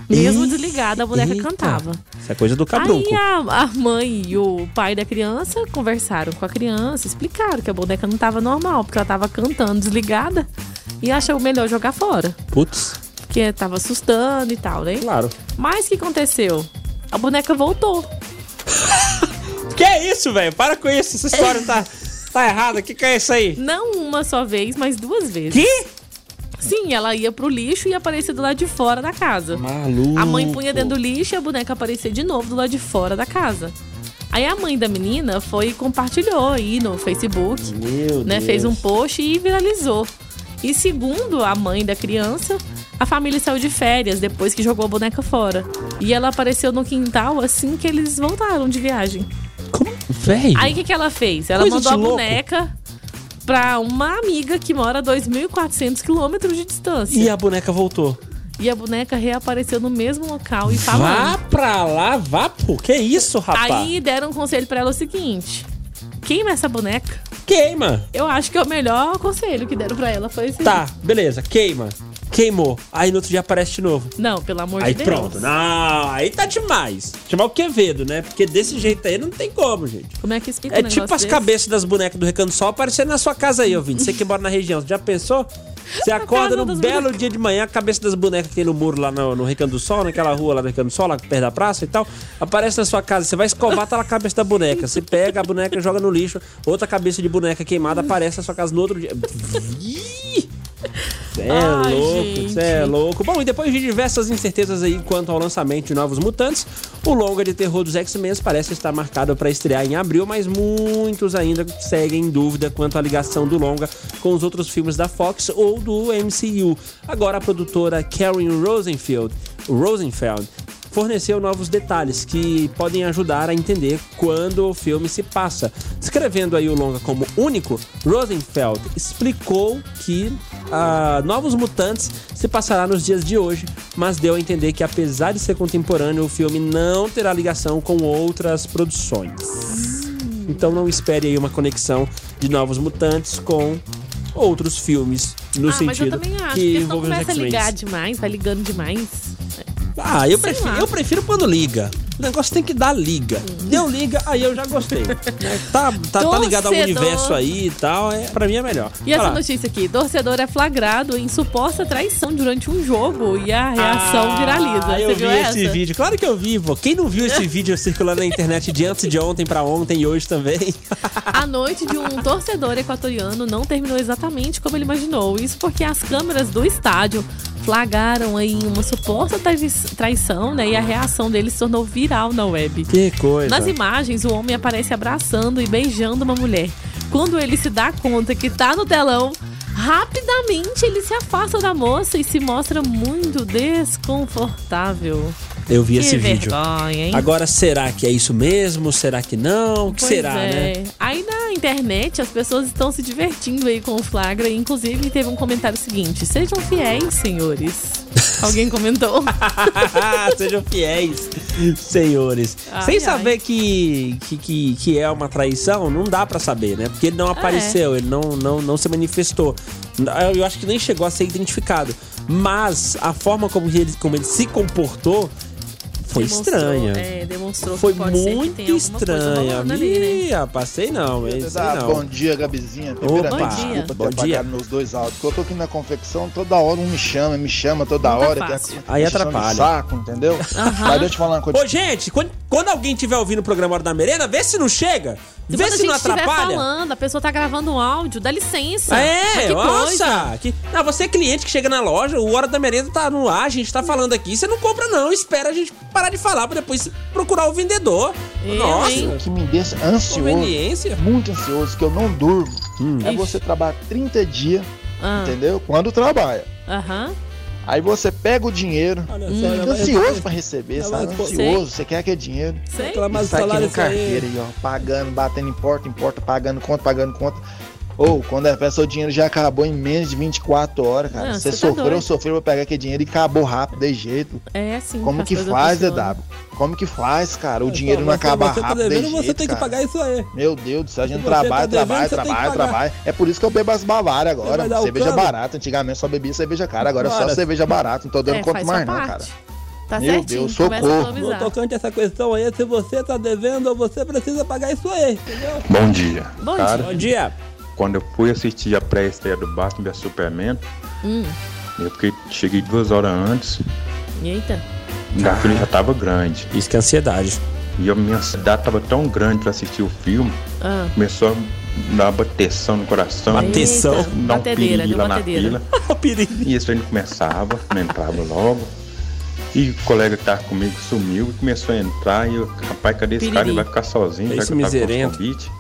Mesmo desligada, a boneca Eita. cantava. Isso é coisa do cabrunco. Aí a, a mãe e o pai da criança conversaram com a criança, explicaram que a boneca não estava normal, porque ela estava cantando desligada e achou melhor jogar fora. Putz. Porque tava assustando e tal, né? Claro. Mas o que aconteceu? A boneca voltou. Que é isso, velho? Para com isso. Essa história tá, tá errada. O que, que é isso aí? Não uma só vez, mas duas vezes. Que? Sim, ela ia pro lixo e aparecia do lado de fora da casa. Maluco. A mãe punha dentro do lixo e a boneca aparecia de novo do lado de fora da casa. Aí a mãe da menina foi e compartilhou aí no Facebook, Meu né? Deus. Fez um post e viralizou. E segundo a mãe da criança, a família saiu de férias depois que jogou a boneca fora. E ela apareceu no quintal assim que eles voltaram de viagem. Véi. Aí o que, que ela fez? Ela Coisa mandou a louco. boneca pra uma amiga que mora a 2.400 quilômetros de distância. E a boneca voltou. E a boneca reapareceu no mesmo local e Vá falando. pra lá, vá, pô. Que isso, rapaz? Aí deram um conselho pra ela o seguinte: queima essa boneca. Queima. Eu acho que é o melhor conselho que deram pra ela foi esse. Tá, beleza. Queima. Queimou. Aí no outro dia aparece de novo. Não, pelo amor Aí de Deus. pronto. Não, aí tá demais. Chamar o Quevedo, né? Porque desse jeito aí não tem como, gente. Como é que explica É um tipo as desse? cabeças das bonecas do Recanto Sol aparecendo na sua casa aí, ouvinte. Você que mora na região, você já pensou? Você acorda num belo dia de manhã, a cabeça das bonecas que tem no muro lá no, no Recanto do Sol, naquela rua lá do Recanto do Sol, lá perto da praça e tal, aparece na sua casa. Você vai escovar, tá lá a cabeça da boneca. Você pega a boneca, joga no lixo, outra cabeça de boneca queimada aparece na sua casa no outro dia. Cê é Ai, louco, gente. cê é louco. Bom, e depois de diversas incertezas aí quanto ao lançamento de Novos Mutantes, o longa de terror dos X-Men parece estar marcado para estrear em abril, mas muitos ainda seguem em dúvida quanto à ligação do longa com os outros filmes da Fox ou do MCU. Agora a produtora Karen Rosenfield, Rosenfeld forneceu novos detalhes que podem ajudar a entender quando o filme se passa. Escrevendo aí o longa como único, Rosenfeld explicou que ah, Novos Mutantes se passará nos dias de hoje, mas deu a entender que apesar de ser contemporâneo, o filme não terá ligação com outras produções. Então não espere aí uma conexão de Novos Mutantes com outros filmes no ah, mas eu sentido também acho. que os começa a ligar demais, vai ligando demais. Ah, eu Sei prefiro, lá. eu prefiro quando liga. O negócio tem que dar liga. Deu liga, aí eu já gostei. Tá, tá, tá ligado ao Torcedor. universo aí e tal, é, pra mim é melhor. E essa lá. notícia aqui: torcedor é flagrado em suposta traição durante um jogo e a reação viraliza. Ah, Você eu vi viu esse essa? vídeo. Claro que eu vi, pô. Quem não viu esse vídeo circulando na internet de antes de ontem pra ontem e hoje também? A noite de um torcedor equatoriano não terminou exatamente como ele imaginou. Isso porque as câmeras do estádio flagraram aí uma suposta trai- traição, né? E a reação dele se tornou viral na web. Que coisa. Nas imagens, o homem aparece abraçando e beijando uma mulher. Quando ele se dá conta que tá no telão, Rapidamente ele se afasta da moça e se mostra muito desconfortável. Eu vi Que esse vídeo. vergonha, hein? Agora, será que é isso mesmo? Será que não? O que Pois será, é. né? Aí na internet as pessoas estão se divertindo aí com o flagra. E, inclusive teve um comentário seguinte: Sejam fiéis, senhores. Alguém comentou. Sejam fiéis, senhores. Ai, Sem ai. saber que, que, que, é uma traição, não dá pra saber, né? Porque ele não apareceu, ele não, não, não se manifestou. Eu acho que nem chegou a ser identificado. Mas a forma como ele, como ele se comportou foi estranha. É, demonstrou Foi que pode ser que muito estranha. né? Ih, rapaz, sei não, hein? Sei Ah, não. bom dia, Gabizinha. Opa. Primeiramente, Bom dia. desculpa Bom ter dia. apagado meus dois áudios. Porque eu tô aqui na confecção, toda hora um me chama, me chama toda Não tá hora. fácil. tem a- Aí atrapalha. saco, entendeu? Mas deixa eu te falar uma coisa. Ô, gente, quando, quando alguém estiver ouvindo o programa Hora da Merenda, vê se não chega. Se vê se não atrapalha. falando, a pessoa tá gravando um áudio, dá licença. É, que nossa! Que... Não, você é cliente que chega na loja, o Hora da Merenda tá no ar, a gente tá falando aqui, você não compra não, espera a gente parar de falar pra depois procurar o vendedor. nossa! O que me deixa ansioso, muito ansioso, que eu não durmo, é você trabalhar 30 dias, Ah. entendeu? Quando trabalha. Aham. Aí você pega o dinheiro, só, fica ela vai- ansioso pra receber, sabe? Ansioso, você quer aquele dinheiro. Sei. Reclamar E do sai aqui no carteira aí, ó, pagando, batendo em porta, em porta, pagando conta, pagando conta. Ou, quando é festa, o dinheiro já acabou em menos de 24 horas, cara. Não, você você tá sofreu, doido. sofreu pra pegar aquele dinheiro e acabou rápido, de jeito. É assim Como que faz, funcionam. DW? Como que faz, cara? O dinheiro não acaba você tá rápido, devendo, de você jeito, tem que cara. pagar isso aí. Meu Deus do céu, a gente você tá trabalha, devendo, trabalha, trabalha, trabalha. É por isso que eu bebo as Bavárias agora. Cerveja barata. Antigamente só bebia cerveja cara, agora é só Bora. cerveja barata. Não tô dando É, conta faz mais, não, cara. Tá Meu certinho, Deus, a socorro. No tocante a essa questão aí, se você tá devendo, você precisa pagar isso aí, entendeu? Bom dia. Bom Cara, dia. Bom dia. Quando eu fui assistir a pré-estreia do Batman vs Superman, Hum, eu fiquei, cheguei duas horas antes, eita. a filha já tava grande. Isso que é ansiedade. E a minha ansiedade tava tão grande pra assistir o filme, Ah. começou a dar uma bateção no coração. Bateção? Dar um piriri lá na fila. E isso aí não começava, não entrava logo. E o colega que tava comigo sumiu e começou a entrar. E eu, rapaz, cadê esse cara? Piriri. Ele vai ficar sozinho, já Esse que eu tava com miserento. convite.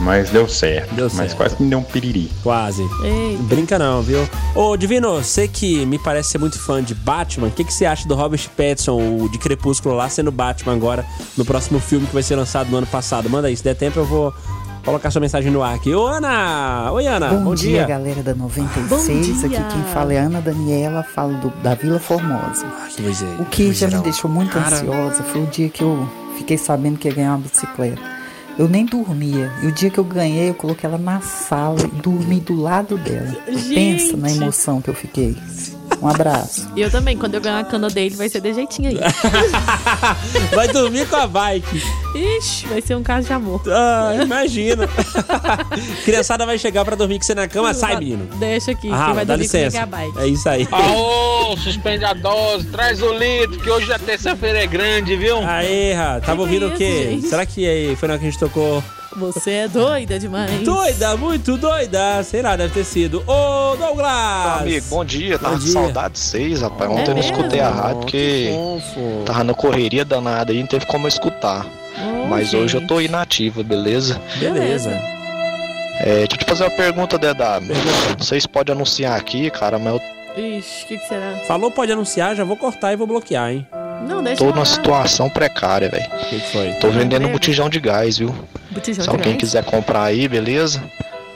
Mas deu certo. Deu mas certo. quase que me deu um piriri. Quase. Eita. Brinca não, viu? Ô, Divino, você que me parece ser muito fã de Batman, o que, que você acha do Robert Pattinson, o de Crepúsculo lá, sendo Batman agora, no próximo filme que vai ser lançado no ano passado? Manda aí, se der tempo eu vou colocar sua mensagem no ar aqui. Ô, Ana! Oi, Ana! Bom, Bom, dia, galera da 96. Bom dia. Aqui quem fala é Ana Daniela, falo do- da Vila Formosa. Pois é. O que já me deixou muito Cara. ansiosa foi o dia que eu fiquei sabendo que ia ganhar uma bicicleta. Eu nem dormia. E o dia que eu ganhei, eu coloquei ela na sala e dormi do lado dela. Pensa na Gente. emoção que eu fiquei. Um abraço. E eu também, quando eu ganhar a cana dele, vai ser de jeitinho aí. Vai dormir com a bike. Ixi, vai ser um caso de amor. Ah, imagina. Criançada vai chegar pra dormir com você na cama, sai, menino. Deixa aqui, Ah, vai dá dormir licença. é a bike. É isso aí. Aô, suspende a dose, traz o litro, que hoje a terça-feira é grande, viu? Aê, Ra, tava Que ouvindo que o é quê? isso, gente? Será que aí foi na hora que a gente tocou? Você é doida demais. Doida, muito doida. Sei lá, deve ter sido. Ô, Douglas! Amigo, bom dia. Tava com dia. saudade de vocês, rapaz. É Ontem eu não escutei a rádio porque tava na correria danada aí, não teve como eu escutar. Mas hoje eu tô inativa, beleza? Beleza. É, deixa eu te fazer uma pergunta, DW. Vocês podem anunciar aqui, cara, mas eu Ixi, o que, que será? Falou, pode anunciar, já vou cortar e vou bloquear, hein? Não, deixa tô numa situação precária, velho. O que, que foi? Tô vendendo emprego? botijão de gás, viu? Botijão Se de alguém quiser comprar aí, beleza?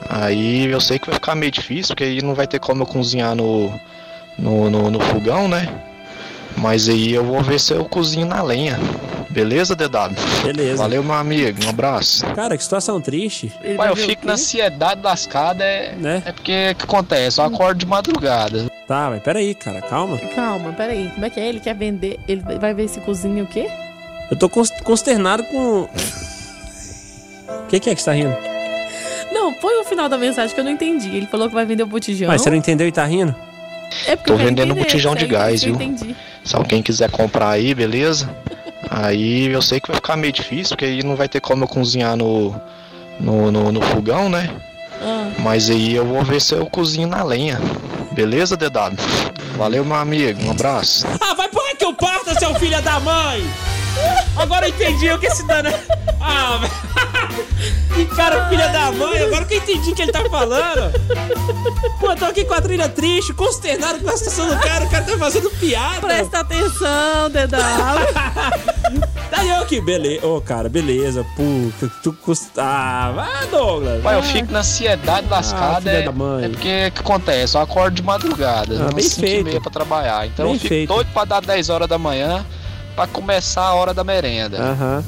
Aí eu sei que vai ficar meio difícil, porque aí não vai ter como eu cozinhar no, no, no, no fogão, né? Mas aí eu vou ver se eu cozinho na lenha. Beleza, DW? Beleza. Valeu, meu amigo. Um abraço. Cara, que situação triste. Pai, eu fico na ansiedade lascada, é, Né? é porque o que acontece? Eu acordo de madrugada. Tá, mas peraí, cara, calma. Calma, peraí. Como é que é? Ele quer vender. Ele vai ver se cozinha o quê? Eu tô cons- consternado com. O que, que é que você tá rindo? Não, põe o final da mensagem que eu não entendi. Ele falou que vai vender o botijão. Mas você não entendeu e tá rindo? É porque Tô vendendo entender, botijão de gás, viu? entendi. Se alguém quiser comprar aí, beleza? Aí eu sei que vai ficar meio difícil, porque aí não vai ter como eu cozinhar no, no, no, no fogão, né? Ah, Mas aí eu vou ver se eu cozinho na lenha. Beleza, DW? Valeu, meu amigo. Um abraço. Ah, vai pôr que eu parta, seu filho da mãe! Agora eu entendi o que esse dano. Ah, velho. Que cara, filha da mãe, agora que eu entendi o que ele tá falando. Pô, tô aqui com a trilha triste, consternado com a situação do cara, o cara tá fazendo piada. Presta atenção, Dedão. Daí eu que beleza. Ô, cara, beleza. Puta, tu custa. Ah, vai, Douglas. Ué, eu fico na ansiedade lascada. Ah, filha é, da mãe. é porque o que acontece? Eu acordo de madrugada, Ah, às bem 5 e meia pra trabalhar. Então Bem eu fico feito. doido pra dar 10 horas da manhã pra começar a hora da merenda. Aham.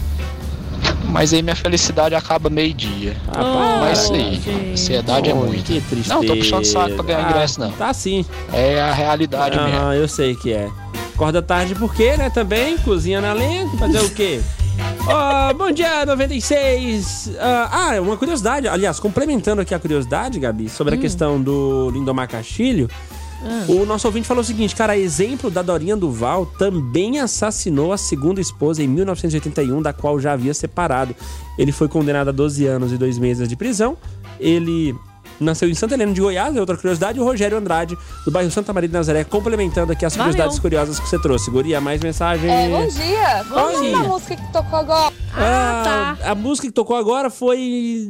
Mas aí minha felicidade acaba meio-dia. Ah, Mas isso aí, gente. ansiedade é muito. que tristeza. Não, tô puxando saco pra ganhar Ah, ingresso, não. Tá sim. É a realidade mesmo. Aham, eu sei que é. Acorda tarde por quê, né? Também, cozinha na lenha, fazer o quê? Ó, bom dia, 96. Ah, ah, uma curiosidade. Aliás, complementando aqui a curiosidade, Gabi, sobre a questão do Lindomar Castilho. O nosso ouvinte falou o seguinte, cara, exemplo da Dorinha Duval também assassinou a segunda esposa em 1981, da qual já havia separado. Ele foi condenado a 12 anos e 2 meses de prisão. Ele nasceu em Santa Helena de Goiás, é outra curiosidade. E o Rogério Andrade, do bairro Santa Maria de Nazaré, complementando aqui as Valeu. curiosidades curiosas que você trouxe. Guria, mais mensagem. É, bom dia. Vamos Oi. na música que tocou agora. Ah, A música que tocou agora foi.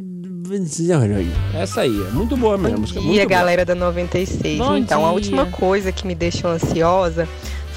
Essa aí, é muito boa mesmo. a música é Bom muito dia, boa. galera da 96. Bom então, a dia. última coisa que me deixou ansiosa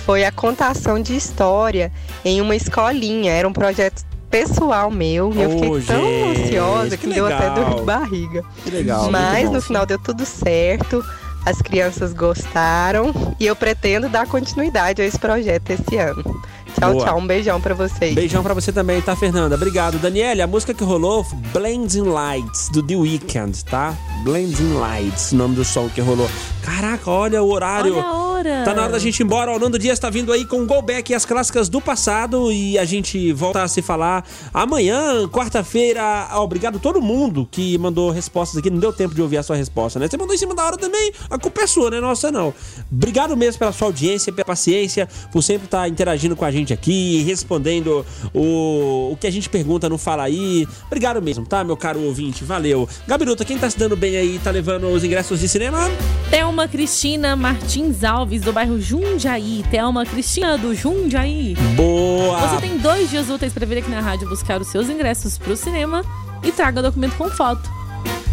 foi a contação de história em uma escolinha. Era um projeto pessoal meu e eu fiquei tão gente, ansiosa que que, deu até dor de barriga. Que legal, Mas bom. no final deu tudo certo. As crianças gostaram e eu pretendo dar continuidade a esse projeto esse ano. Tchau, Boa. tchau. Um beijão pra vocês. Beijão pra você também, tá, Fernanda? Obrigado. Daniele, a música que rolou, Blending Lights, do The Weeknd, tá? Blending Lights, o nome do som que rolou. Caraca, olha o horário. Olha a hora. Tá na hora da gente ir embora. O Nando Dias tá vindo aí com o Go Back e as clássicas do passado. E a gente volta a se falar amanhã, quarta-feira. Ah, Obrigado a todo mundo que mandou respostas aqui. Não deu tempo de ouvir a sua resposta, né? Você mandou em cima da hora também. A culpa é sua, né? Nossa, não. Obrigado mesmo pela sua audiência, pela paciência, por sempre estar interagindo com a gente aqui, respondendo o, o que a gente pergunta no Fala Aí. Obrigado mesmo, tá, meu caro ouvinte? Valeu. Gabiruta, quem tá se dando bem aí, tá levando os ingressos de cinema? Thelma Cristina Martins Alves, do bairro Jundiaí. Thelma Cristina, do Jundiaí. Boa! Você tem dois dias úteis para vir aqui na rádio buscar os seus ingressos pro cinema e traga documento com foto.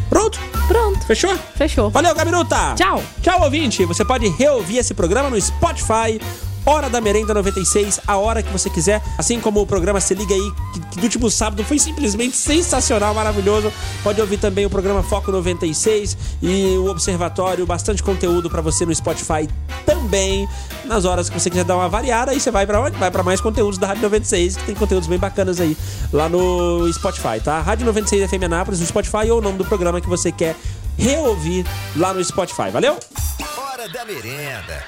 Pronto? Pronto. Fechou? Fechou. Valeu, Gabiruta! Tchau. Tchau, ouvinte! Você pode reouvir esse programa no Spotify. Hora da Merenda 96, a hora que você quiser. Assim como o programa Se Liga aí, que, que do último sábado foi simplesmente sensacional, maravilhoso. Pode ouvir também o programa Foco 96 e o Observatório, bastante conteúdo pra você no Spotify também. Nas horas que você quiser dar uma variada, aí você vai pra onde? Vai pra mais conteúdos da Rádio 96, que tem conteúdos bem bacanas aí lá no Spotify, tá? Rádio 96 FM Anápolis no Spotify ou o nome do programa que você quer reouvir lá no Spotify. Valeu? Hora da merenda.